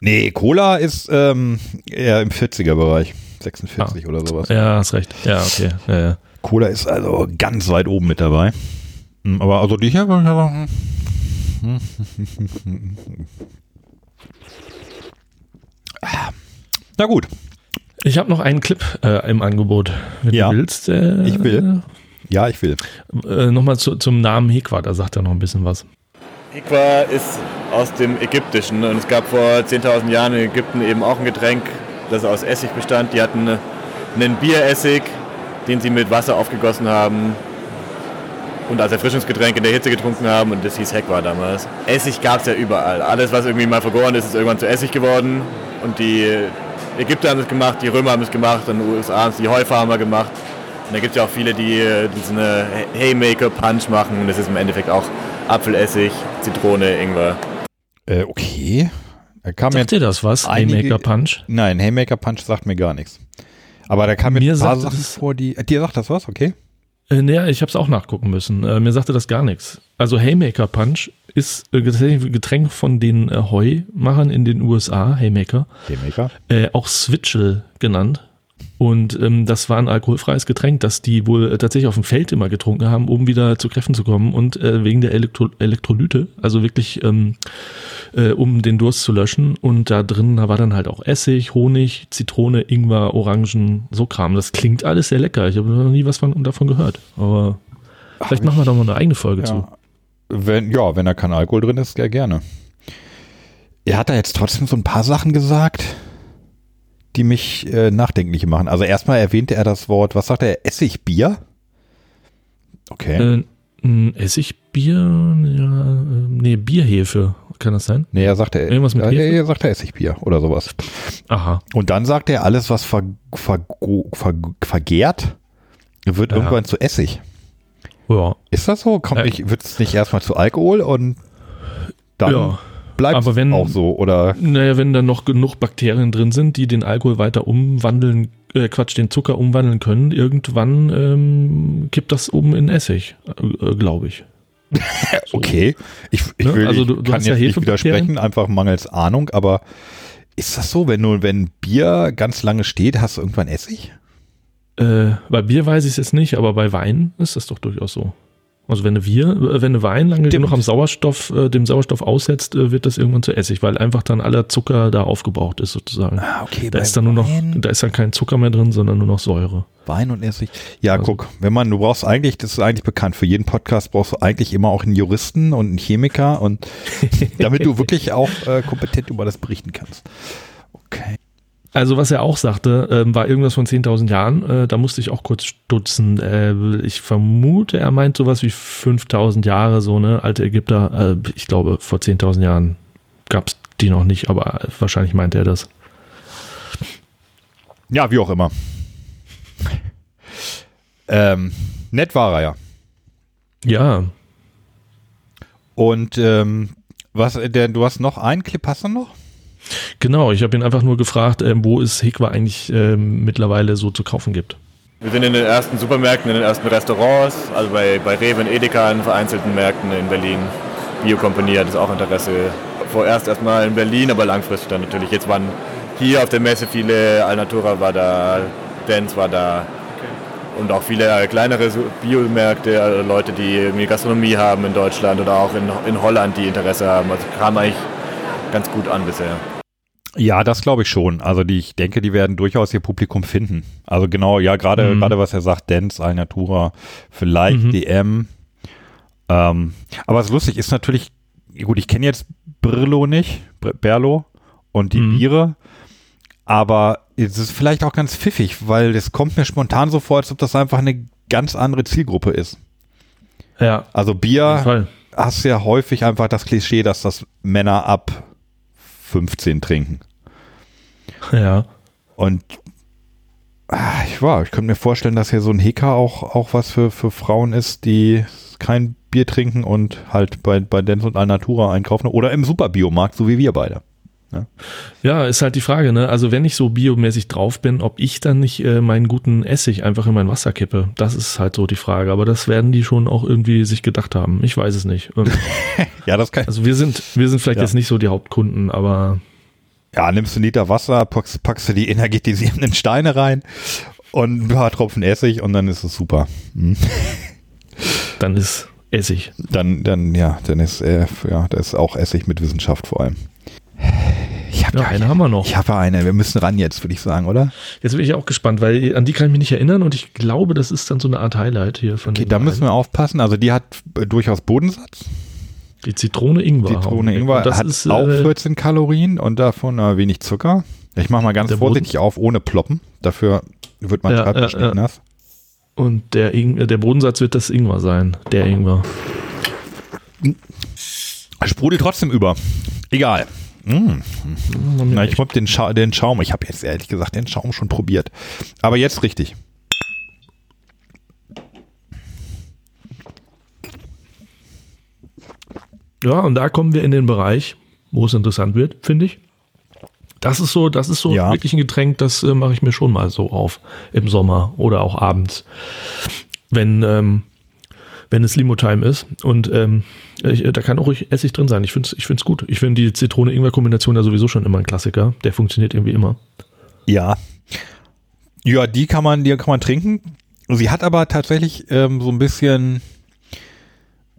Nee, Cola ist ähm, eher im 40er-Bereich. 46 oder sowas. Ja, hast recht. Ja, okay. Ja, ja. Cola ist also ganz weit oben mit dabei. Hm, Aber also die hier. (laughs) Na gut, Ich habe noch einen Clip äh, im Angebot, wenn Ja. du willst. Äh, ich will. Ja, ich will. Äh, Nochmal zu, zum Namen Hekwa, da sagt er noch ein bisschen was. Hikwa ist aus dem Ägyptischen und es gab vor 10.000 Jahren in Ägypten eben auch ein Getränk, das aus Essig bestand. Die hatten einen Bieressig, den sie mit Wasser aufgegossen haben und als Erfrischungsgetränk in der Hitze getrunken haben und das hieß Hekwa damals. Essig gab es ja überall. Alles, was irgendwie mal vergoren ist, ist irgendwann zu Essig geworden und die Ägypter haben es gemacht, die Römer haben es gemacht, in den USA haben es die Heufarmer gemacht. Und da gibt es ja auch viele, die äh, diesen Haymaker-Punch machen und das ist im Endeffekt auch Apfelessig, Zitrone, Ingwer. Äh, okay. Da kam Sagt dir das was? einige- Haymaker Punch? nein, Haymaker Punch sagt mir gar nichts. Aber da kam mir, Mir ein paar sagt Sachen vor, die. Dir sagt das was, okay? Äh, naja, ich habe es auch nachgucken müssen. Äh, mir sagte das gar nichts. Also Haymaker Punch ist äh, tatsächlich ein Getränk von den äh, Heumachern in den USA, Haymaker, Haymaker. äh, auch Switchel genannt. Und ähm, das war ein alkoholfreies Getränk, das die wohl äh, tatsächlich auf dem Feld immer getrunken haben, um wieder zu Kräften zu kommen und äh, wegen der Elektro Elektrolyte, also wirklich um, den Durst zu löschen. Und da drin da war dann halt auch Essig, Honig, Zitrone, Ingwer, Orangen, so Kram. Das klingt alles sehr lecker. Ich habe noch nie was von, davon gehört. Aber vielleicht machen wir da mal eine eigene Folge ja. zu. Wenn, ja, wenn da kein Alkohol drin ist, ja gerne. Er hat da jetzt trotzdem so ein paar Sachen gesagt, die mich äh, nachdenklich machen. Also erstmal erwähnte er das Wort, was sagt er, Essigbier? Okay. Äh, Essigbier, ja, nee, Bierhefe, kann das sein? Nee, er sagte, Irgendwas mit ja, Hefe? er Essigbier oder sowas. Aha. Und dann sagt er, alles, was ver, ver, ver, vergärt, wird Ja. irgendwann zu Essig. Ja. Ist das so? Kommt Äh. nicht, wird es nicht erstmal zu Alkohol und dann Ja. Bleibt Aber es wenn- auch so? Oder Naja, wenn da noch genug Bakterien drin sind, die den Alkohol weiter umwandeln, äh, Quatsch, den Zucker umwandeln können, irgendwann ähm, kippt das oben in Essig, äh, glaube ich. So. (laughs) okay, ich, ich, Ne? will, Also ich du- du kann hast ja jetzt nicht widersprechen, einfach mangels Ahnung, aber ist das so, wenn du, wenn Bier ganz lange steht, hast du irgendwann Essig? Äh, bei Bier weiß ich es jetzt nicht, aber bei Wein ist das doch durchaus so. Also wenn eine Bier, äh, wenn eine Wein lange Stimmt. genug am Sauerstoff, äh, dem Sauerstoff aussetzt, äh, wird das irgendwann zu Essig, weil einfach dann aller Zucker da aufgebraucht ist sozusagen. Ah, okay, Da ist dann nur noch, Wein, da ist dann kein Zucker mehr drin, sondern nur noch Säure. Wein und Essig. Ja, Also- guck, wenn man, du brauchst eigentlich, das ist eigentlich bekannt, für jeden Podcast brauchst du eigentlich immer auch einen Juristen und einen Chemiker und (laughs) damit du wirklich auch äh, kompetent über das berichten kannst. Okay. Also was er auch sagte, ähm, war irgendwas von 10.000 Jahren. Äh, da musste ich auch kurz stutzen. Äh, ich vermute, er meint sowas wie 5.000 Jahre, so ne, alte Ägypter. Äh, ich glaube, vor 10.000 Jahren gab es die noch nicht, aber wahrscheinlich meint er das. Ja, wie auch immer. Ähm, nett war er ja. Ja, Und ähm, was, der, du hast noch einen Clip, hast du noch? Genau. Ich habe ihn einfach nur gefragt, ähm, wo es Hikwa eigentlich ähm, mittlerweile so zu kaufen gibt. Wir sind in den ersten Supermärkten, in den ersten Restaurants, also bei, bei Rewe und Edeka in vereinzelten Märkten in Berlin. Biokompanie hat es auch Interesse. Vorerst erstmal in Berlin, aber langfristig dann natürlich. Jetzt waren hier auf der Messe viele, Alnatura war da, Dance war da. Und auch viele äh, kleinere Biomärkte, also Leute, die irgendwie Gastronomie haben in Deutschland oder auch in, in Holland, die Interesse haben. Also kam eigentlich ganz gut an bisher. Ja, das glaube ich schon. Also die, ich denke, die werden durchaus ihr Publikum finden. Also genau, ja, gerade Mhm. gerade was er sagt, Dance, Alnatura, vielleicht Mhm. DM. Ähm, aber was lustig ist natürlich, gut, ich kenne jetzt Brillo nicht, Berlo und die Mhm. Biere, aber es ist vielleicht auch ganz pfiffig, weil es kommt mir spontan so vor, als ob das einfach eine ganz andere Zielgruppe ist. Ja, Also Bier hast ja häufig einfach das Klischee, dass das Männer ab 15 trinken. Ja. Und ah, ich war, ich könnte mir vorstellen, dass hier so ein Hicker auch, auch was für, für Frauen ist, die kein Bier trinken und halt bei, bei Dance und Alnatura einkaufen oder im Superbiomarkt, so wie wir beide. Ja, ist halt die Frage, ne? Also wenn ich so biomäßig drauf bin, ob ich dann nicht äh, meinen guten Essig einfach in mein Wasser kippe. Das ist halt so die Frage. Aber das werden die schon auch irgendwie sich gedacht haben. Ich weiß es nicht. (laughs) Ja, das kann. Also wir sind, wir sind vielleicht Ja. jetzt nicht so die Hauptkunden, aber Ja, nimmst du einen Liter Wasser, packst, packst du die energetisierenden Steine rein und ein paar Tropfen Essig und dann ist es super. Hm. (laughs) dann ist Essig. Dann, dann, ja, dann ist, äh, ja, das ist auch Essig mit Wissenschaft vor allem. Ich habe Ja, ja, eine haben wir noch. ich habe eine. Wir müssen ran jetzt, würde ich sagen, oder? Jetzt bin ich auch gespannt, weil an die kann ich mich nicht erinnern und ich glaube, das ist dann so eine Art Highlight hier von Okay, da müssen wir aufpassen. Also die hat äh, durchaus Bodensatz. Die Zitrone Ingwer. Zitrone. Ingwer das hat ist, auch äh, 14 Kalorien und davon äh, wenig Zucker. Ich mache mal ganz vorsichtig auf, ohne ploppen. Dafür wird mein Ja, Schreibtisch ja, nicht ja. nass. Und der, Ing äh, der Bodensatz wird das Ingwer sein. Der Ingwer. Sprudelt trotzdem über. Egal. Mm. Na, ich hab den, Scha den Schaum. Ich habe jetzt ehrlich gesagt den Schaum schon probiert. Aber jetzt richtig. Ja, und da kommen wir in den Bereich, wo es interessant wird, finde ich. Das ist so, das ist so Ja. wirklich ein Getränk, das äh, mache ich mir schon mal so auf im Sommer oder auch abends, wenn ähm, wenn es Limo-Time ist. Und ähm, ich, da kann auch ruhig Essig drin sein. Ich finde es ich find's gut. Ich finde die Zitrone-Ingwer-Kombination ja sowieso schon immer ein Klassiker. Der funktioniert irgendwie immer. Ja. Ja, die kann man, die kann man trinken. Sie hat aber tatsächlich ähm, so ein bisschen,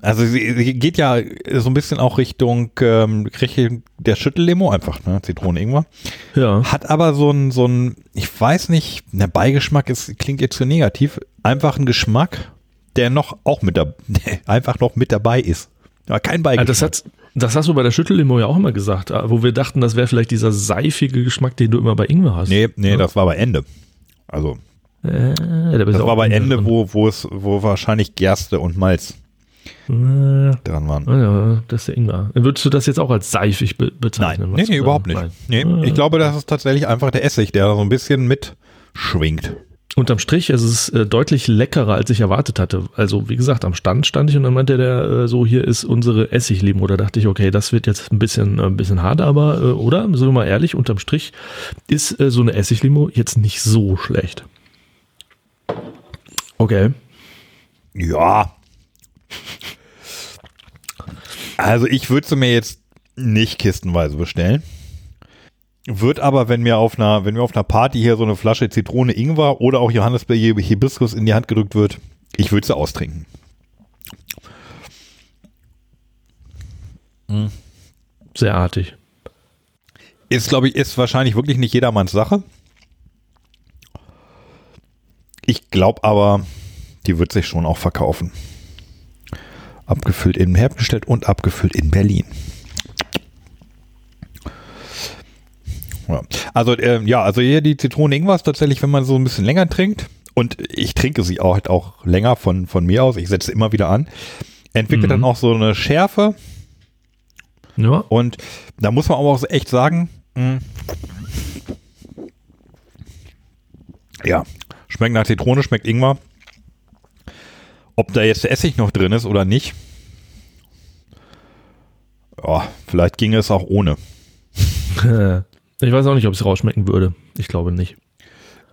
also sie, sie geht ja so ein bisschen auch Richtung, ähm, Richtung der Schüttellimo, einfach, ne, Zitrone Ingwer. Ja. Hat aber so ein, so ein, ich weiß nicht, der Beigeschmack ist, klingt jetzt zu negativ, einfach ein Geschmack, der noch auch mit der (laughs) einfach noch mit dabei ist. Ja, kein Ja, Beigeschmack. das, hat, das hast du bei der Schüttellimo ja auch immer gesagt, äh, wo wir dachten, das wäre vielleicht dieser seifige Geschmack, den du immer bei Ingwer hast. nee, nee, Ja. das war bei Ende. Also, Äh, da das war bei drin. Ende, wo, wo es, wo wahrscheinlich Gerste und Malz dran waren. ja, das ist der Ingwer. Würdest du das jetzt auch als seifig be Nein, bezeichnen? nee, was nee, da überhaupt nicht. Nee, Ah. ich glaube, das ist tatsächlich einfach der Essig, der so ein bisschen mitschwingt. Unterm Strich ist es äh, deutlich leckerer, als ich erwartet hatte. Also, wie gesagt, am Stand stand ich und dann meinte der äh, so, hier ist unsere Essiglimo. Da dachte ich, okay, das wird jetzt ein bisschen, äh, ein bisschen hart, aber, äh, oder? Sind wir mal ehrlich, unterm Strich ist äh, so eine Essiglimo jetzt nicht so schlecht. Okay. Ja. Also ich würde sie mir jetzt nicht kistenweise bestellen. Wird aber, wenn mir auf einer, wenn mir auf einer Party hier so eine Flasche Zitrone Ingwer oder auch Johannisbeer Hibiskus in die Hand gedrückt wird, ich würde sie austrinken. Sehr artig. Ist, glaube ich, ist wahrscheinlich wirklich nicht jedermanns Sache. Ich glaube aber, die wird sich schon auch verkaufen. Abgefüllt in hergestellt und abgefüllt in Berlin. Ja. Also ähm, ja, also hier die Zitrone Ingwer ist tatsächlich, wenn man so ein bisschen länger trinkt und ich trinke sie auch halt auch länger von von mir aus. Ich setze immer wieder an, entwickelt Mhm. dann auch so eine Schärfe Ja. und da muss man aber auch echt sagen, mh, ja, schmeckt nach Zitrone, schmeckt Ingwer. Ob da jetzt Essig noch drin ist oder nicht, ja, vielleicht ginge es auch ohne. (laughs) Ich weiß auch nicht, ob es rausschmecken würde. Ich glaube nicht.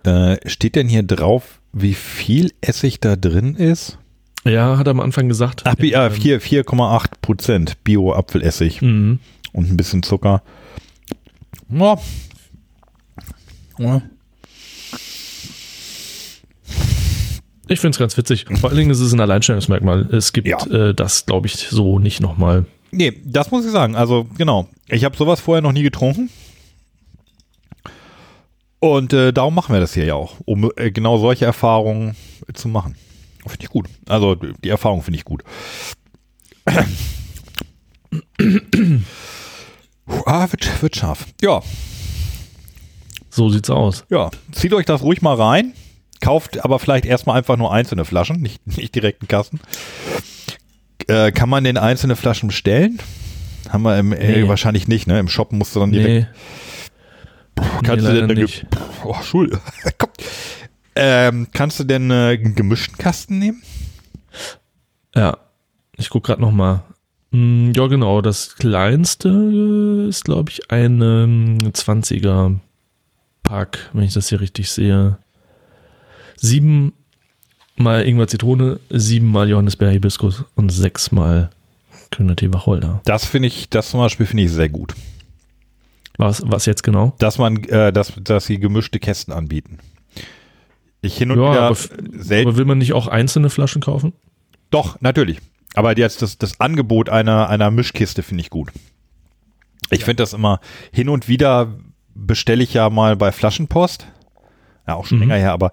Äh, steht denn hier drauf, wie viel Essig da drin ist? Ja, hat er am Anfang gesagt. Ach, Bi- äh, 4 4,8 Prozent Bio-Apfelessig Mhm. und ein bisschen Zucker. Ja. Ja. Ich finde es ganz witzig. Vor allen Dingen ist es ein Alleinstellungsmerkmal. Es gibt Ja. äh, das, glaube ich, so nicht nochmal. Nee, das muss ich sagen. Also, genau. Ich habe sowas vorher noch nie getrunken. Und äh, darum machen wir das hier ja auch, um äh, genau solche Erfahrungen zu machen. Finde ich gut. Also, die Erfahrung finde ich gut. (clears throat) ah, wird, wird scharf. Ja, So sieht's aus. ja. Zieht euch das ruhig mal rein. Kauft aber vielleicht erstmal einfach nur einzelne Flaschen, nicht, nicht direkt einen Kasten. Äh, kann man denn einzelne Flaschen bestellen? Haben wir im, äh, Nee. wahrscheinlich nicht, ne? Im Shop musst du dann direkt. Nee, kannst nee, du denn nicht. Oh, Schul. (laughs) Ähm, kannst du denn äh, einen gemischten Kasten nehmen? Ja, ich gucke gerade nochmal. Ja, genau. Das kleinste äh, ist, glaube ich, ein ähm, 20er Pack, wenn ich das hier richtig sehe. Sieben mal Ingwer Zitrone, sieben mal Johannisbeer Hibiskus und sechs mal grüner Tee Wacholder. Das finde ich, das zum Beispiel finde ich sehr gut. Was, was jetzt genau? Dass man, äh, dass, dass sie gemischte Kästen anbieten. Ich hin und Ja, wieder aber, selten. aber will man nicht auch einzelne Flaschen kaufen? Doch, natürlich. Aber jetzt das, das Angebot einer, einer Mischkiste finde ich gut. Ich finde das immer, hin und wieder bestelle ich ja mal bei Flaschenpost. Ja, auch schon Mhm. länger her, aber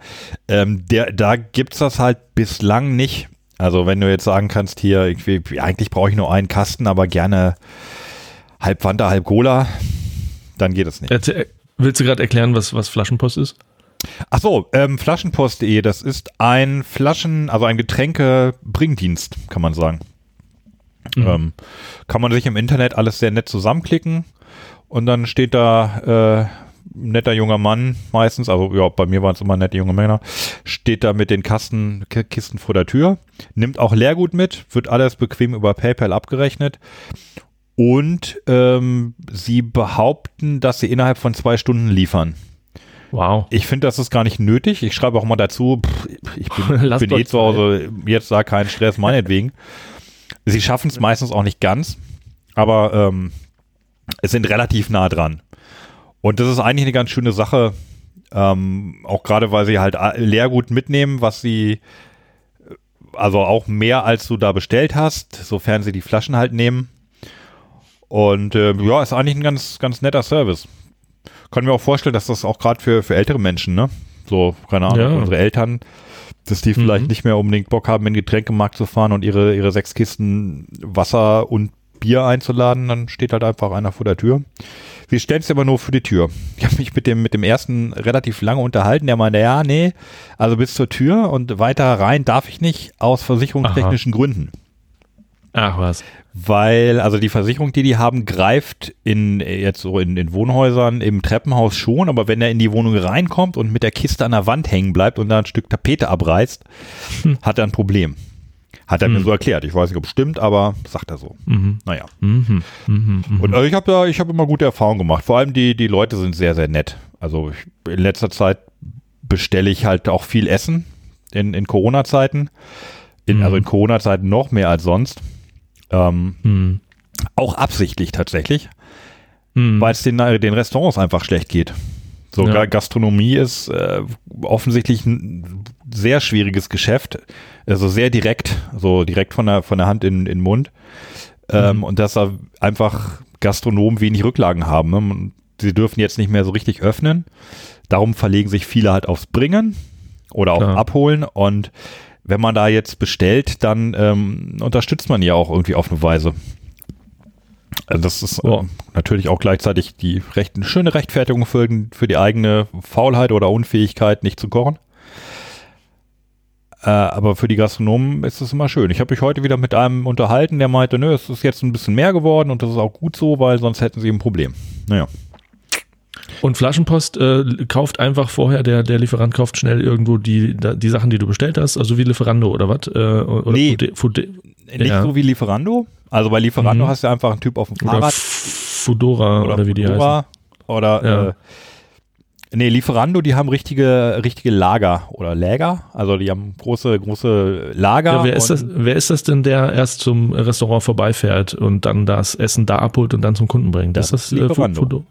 ähm, der, da gibt's das halt bislang nicht. Also wenn du jetzt sagen kannst, hier, ich, eigentlich brauche ich nur einen Kasten, aber gerne halb Fanta, halb Cola, dann geht es nicht. Erzähl, willst du gerade erklären, was, was Flaschenpost ist? Ach so, ähm, Flaschenpost.de, das ist ein Flaschen, also ein Getränke-Bringdienst, kann man sagen. Mhm. Ähm, kann man sich im Internet alles sehr nett zusammenklicken und dann steht da äh, netter junger Mann meistens, also ja, bei mir waren es immer nette junge Männer, steht da mit den Kasten, Kisten vor der Tür, nimmt auch Leergut mit, wird alles bequem über PayPal abgerechnet und ähm, sie behaupten, dass sie innerhalb von zwei Stunden liefern. Wow. Ich finde, das ist gar nicht nötig. Ich schreibe auch mal dazu, pff, ich bin, (laughs) bin eh zu Hause, jetzt da kein Stress, meinetwegen. Sie schaffen es meistens auch nicht ganz, aber ähm, es sind relativ nah dran. Und das ist eigentlich eine ganz schöne Sache. Ähm, auch gerade, weil sie halt a- Leergut mitnehmen, was sie, äh, also auch mehr als du da bestellt hast, sofern sie die Flaschen halt nehmen. Und äh, ja, ist eigentlich ein ganz, ganz netter Service. Kann mir auch vorstellen, dass das auch gerade für, für ältere Menschen, ne? So, keine Ahnung, Ja. unsere Eltern, dass die vielleicht Mhm. nicht mehr unbedingt Bock haben, in den Getränkemarkt zu fahren und ihre, ihre sechs Kisten Wasser und Bier einzuladen, dann steht halt einfach einer vor der Tür. Sie stellen es aber nur für die Tür. Ich habe mich mit dem, mit dem ersten relativ lange unterhalten, der meinte, ja, nee, also bis zur Tür und weiter rein darf ich nicht aus versicherungstechnischen Gründen. Ach was. Weil, also die Versicherung, die die haben, greift in jetzt so in, in Wohnhäusern im Treppenhaus schon, aber wenn er in die Wohnung reinkommt und mit der Kiste an der Wand hängen bleibt und da ein Stück Tapete abreißt, hat er ein Problem. Hat er mir Hm. so erklärt. Ich weiß nicht, ob es stimmt, aber sagt er so. Mhm. Naja. Mhm. Mhm. Mhm. Und also ich habe da, ich habe immer gute Erfahrungen gemacht. Vor allem die, die Leute sind sehr, sehr nett. Also ich, in letzter Zeit bestelle ich halt auch viel Essen in, in Corona-Zeiten. In, Mhm. Also in Corona-Zeiten noch mehr als sonst. Ähm, Mhm. auch absichtlich tatsächlich, Mhm. weil es den, äh, den Restaurants einfach schlecht geht. So Ja. Ga- Gastronomie ist äh, offensichtlich ein sehr schwieriges Geschäft, also sehr direkt, so direkt von der von der Hand in in den Mund ähm, Mhm. und dass da einfach Gastronomen wenig Rücklagen haben. Ne? Sie dürfen jetzt nicht mehr so richtig öffnen, darum verlegen sich viele halt aufs Bringen oder auch Klar. Abholen und wenn man da jetzt bestellt, dann ähm, unterstützt man ja auch irgendwie auf eine Weise. Also das ist ähm, natürlich auch gleichzeitig die recht, eine schöne Rechtfertigung für, für die eigene Faulheit oder Unfähigkeit, nicht zu kochen. Äh, aber für die Gastronomen ist es immer schön. Ich habe mich heute wieder mit einem unterhalten, der meinte, nö, es ist jetzt ein bisschen mehr geworden und das ist auch gut so, weil sonst hätten sie ein Problem. Naja. Und Flaschenpost äh, kauft einfach vorher, der, der Lieferant kauft schnell irgendwo die, die Sachen, die du bestellt hast, also wie Lieferando oder was? Äh, oder Nee. Fude, Fude, Nicht Ja. so wie Lieferando. Also bei Lieferando Mhm. hast du einfach einen Typ auf dem oder Fahrrad Fudora oder, wie die heißen. Fudora Oder Ja. äh, nee, Lieferando, die haben richtige, richtige Lager oder Läger. Also die haben große, große Lager. Ja, wer, ist das, wer ist das denn, der erst zum Restaurant vorbeifährt und dann das Essen da abholt und dann zum Kunden bringt? Das ist ist das Lieferando. Fudo?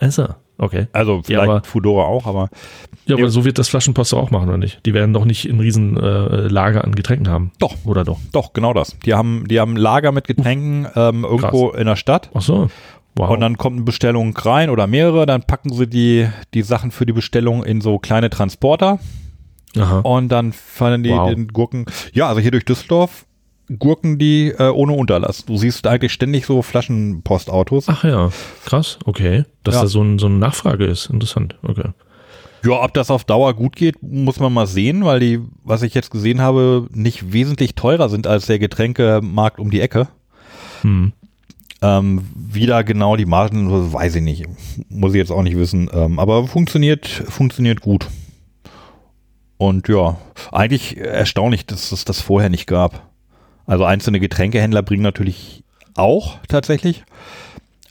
Er? Okay. Also vielleicht aber- Fudora auch, aber Ja, Ja. aber so wird das Flaschenpost auch machen, oder nicht? Die werden doch nicht ein riesen äh, Lager an Getränken haben. Doch. Oder doch? doch, genau das. Die haben, die haben Lager mit Getränken ähm, irgendwo in der Stadt. Ach so. Wow. Und dann kommt eine Bestellung rein oder mehrere, dann packen sie die, die Sachen für die Bestellung in so kleine Transporter Aha. und dann fallen die Wow. den Gurken. Ja, also hier durch Düsseldorf Gurken die äh, ohne Unterlass. Du siehst eigentlich ständig so Flaschenpostautos. Ach ja, krass, okay. Dass Ja. da so, ein, so eine Nachfrage ist. Interessant, okay. Ja, ob das auf Dauer gut geht, muss man mal sehen, weil die, was ich jetzt gesehen habe, nicht wesentlich teurer sind als der Getränkemarkt um die Ecke. Hm. Ähm, wie da genau die Margen, weiß ich nicht. Muss ich jetzt auch nicht wissen. Ähm, aber funktioniert, funktioniert gut. Und ja, eigentlich erstaunlich, dass es das vorher nicht gab. Also einzelne Getränkehändler bringen natürlich auch tatsächlich.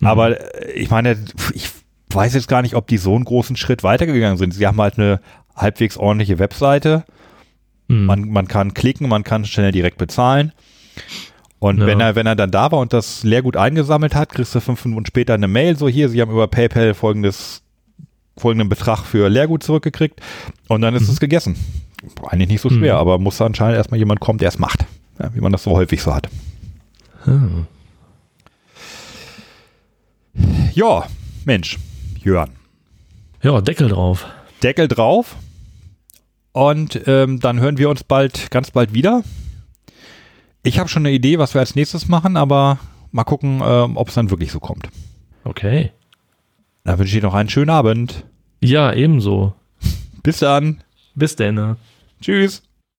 Aber äh, ich meine, ich weiß jetzt gar nicht, ob die so einen großen Schritt weitergegangen sind. Sie haben halt eine halbwegs ordentliche Webseite. Hm. Man, man kann klicken, man kann schnell direkt bezahlen. Und Ja. wenn er, wenn er dann da war und das Leergut eingesammelt hat, kriegst du fünf Minuten später eine Mail, so hier, sie haben über PayPal folgendes, folgenden Betrag für Leergut zurückgekriegt und dann ist Mhm. es gegessen. Eigentlich nicht so schwer, aber muss da anscheinend erstmal jemand kommen, der es macht. Ja, wie man das so häufig so hat. Ah. Ja, Mensch, Jörn. Ja, Deckel drauf. Deckel drauf. Und ähm, dann hören wir uns bald, ganz bald wieder. Ich habe schon eine Idee, was wir als nächstes machen, aber mal gucken, ähm, ob es dann wirklich so kommt. Okay. Dann wünsche ich noch einen schönen Abend. Ja, ebenso. Bis dann. Bis dann. Tschüss.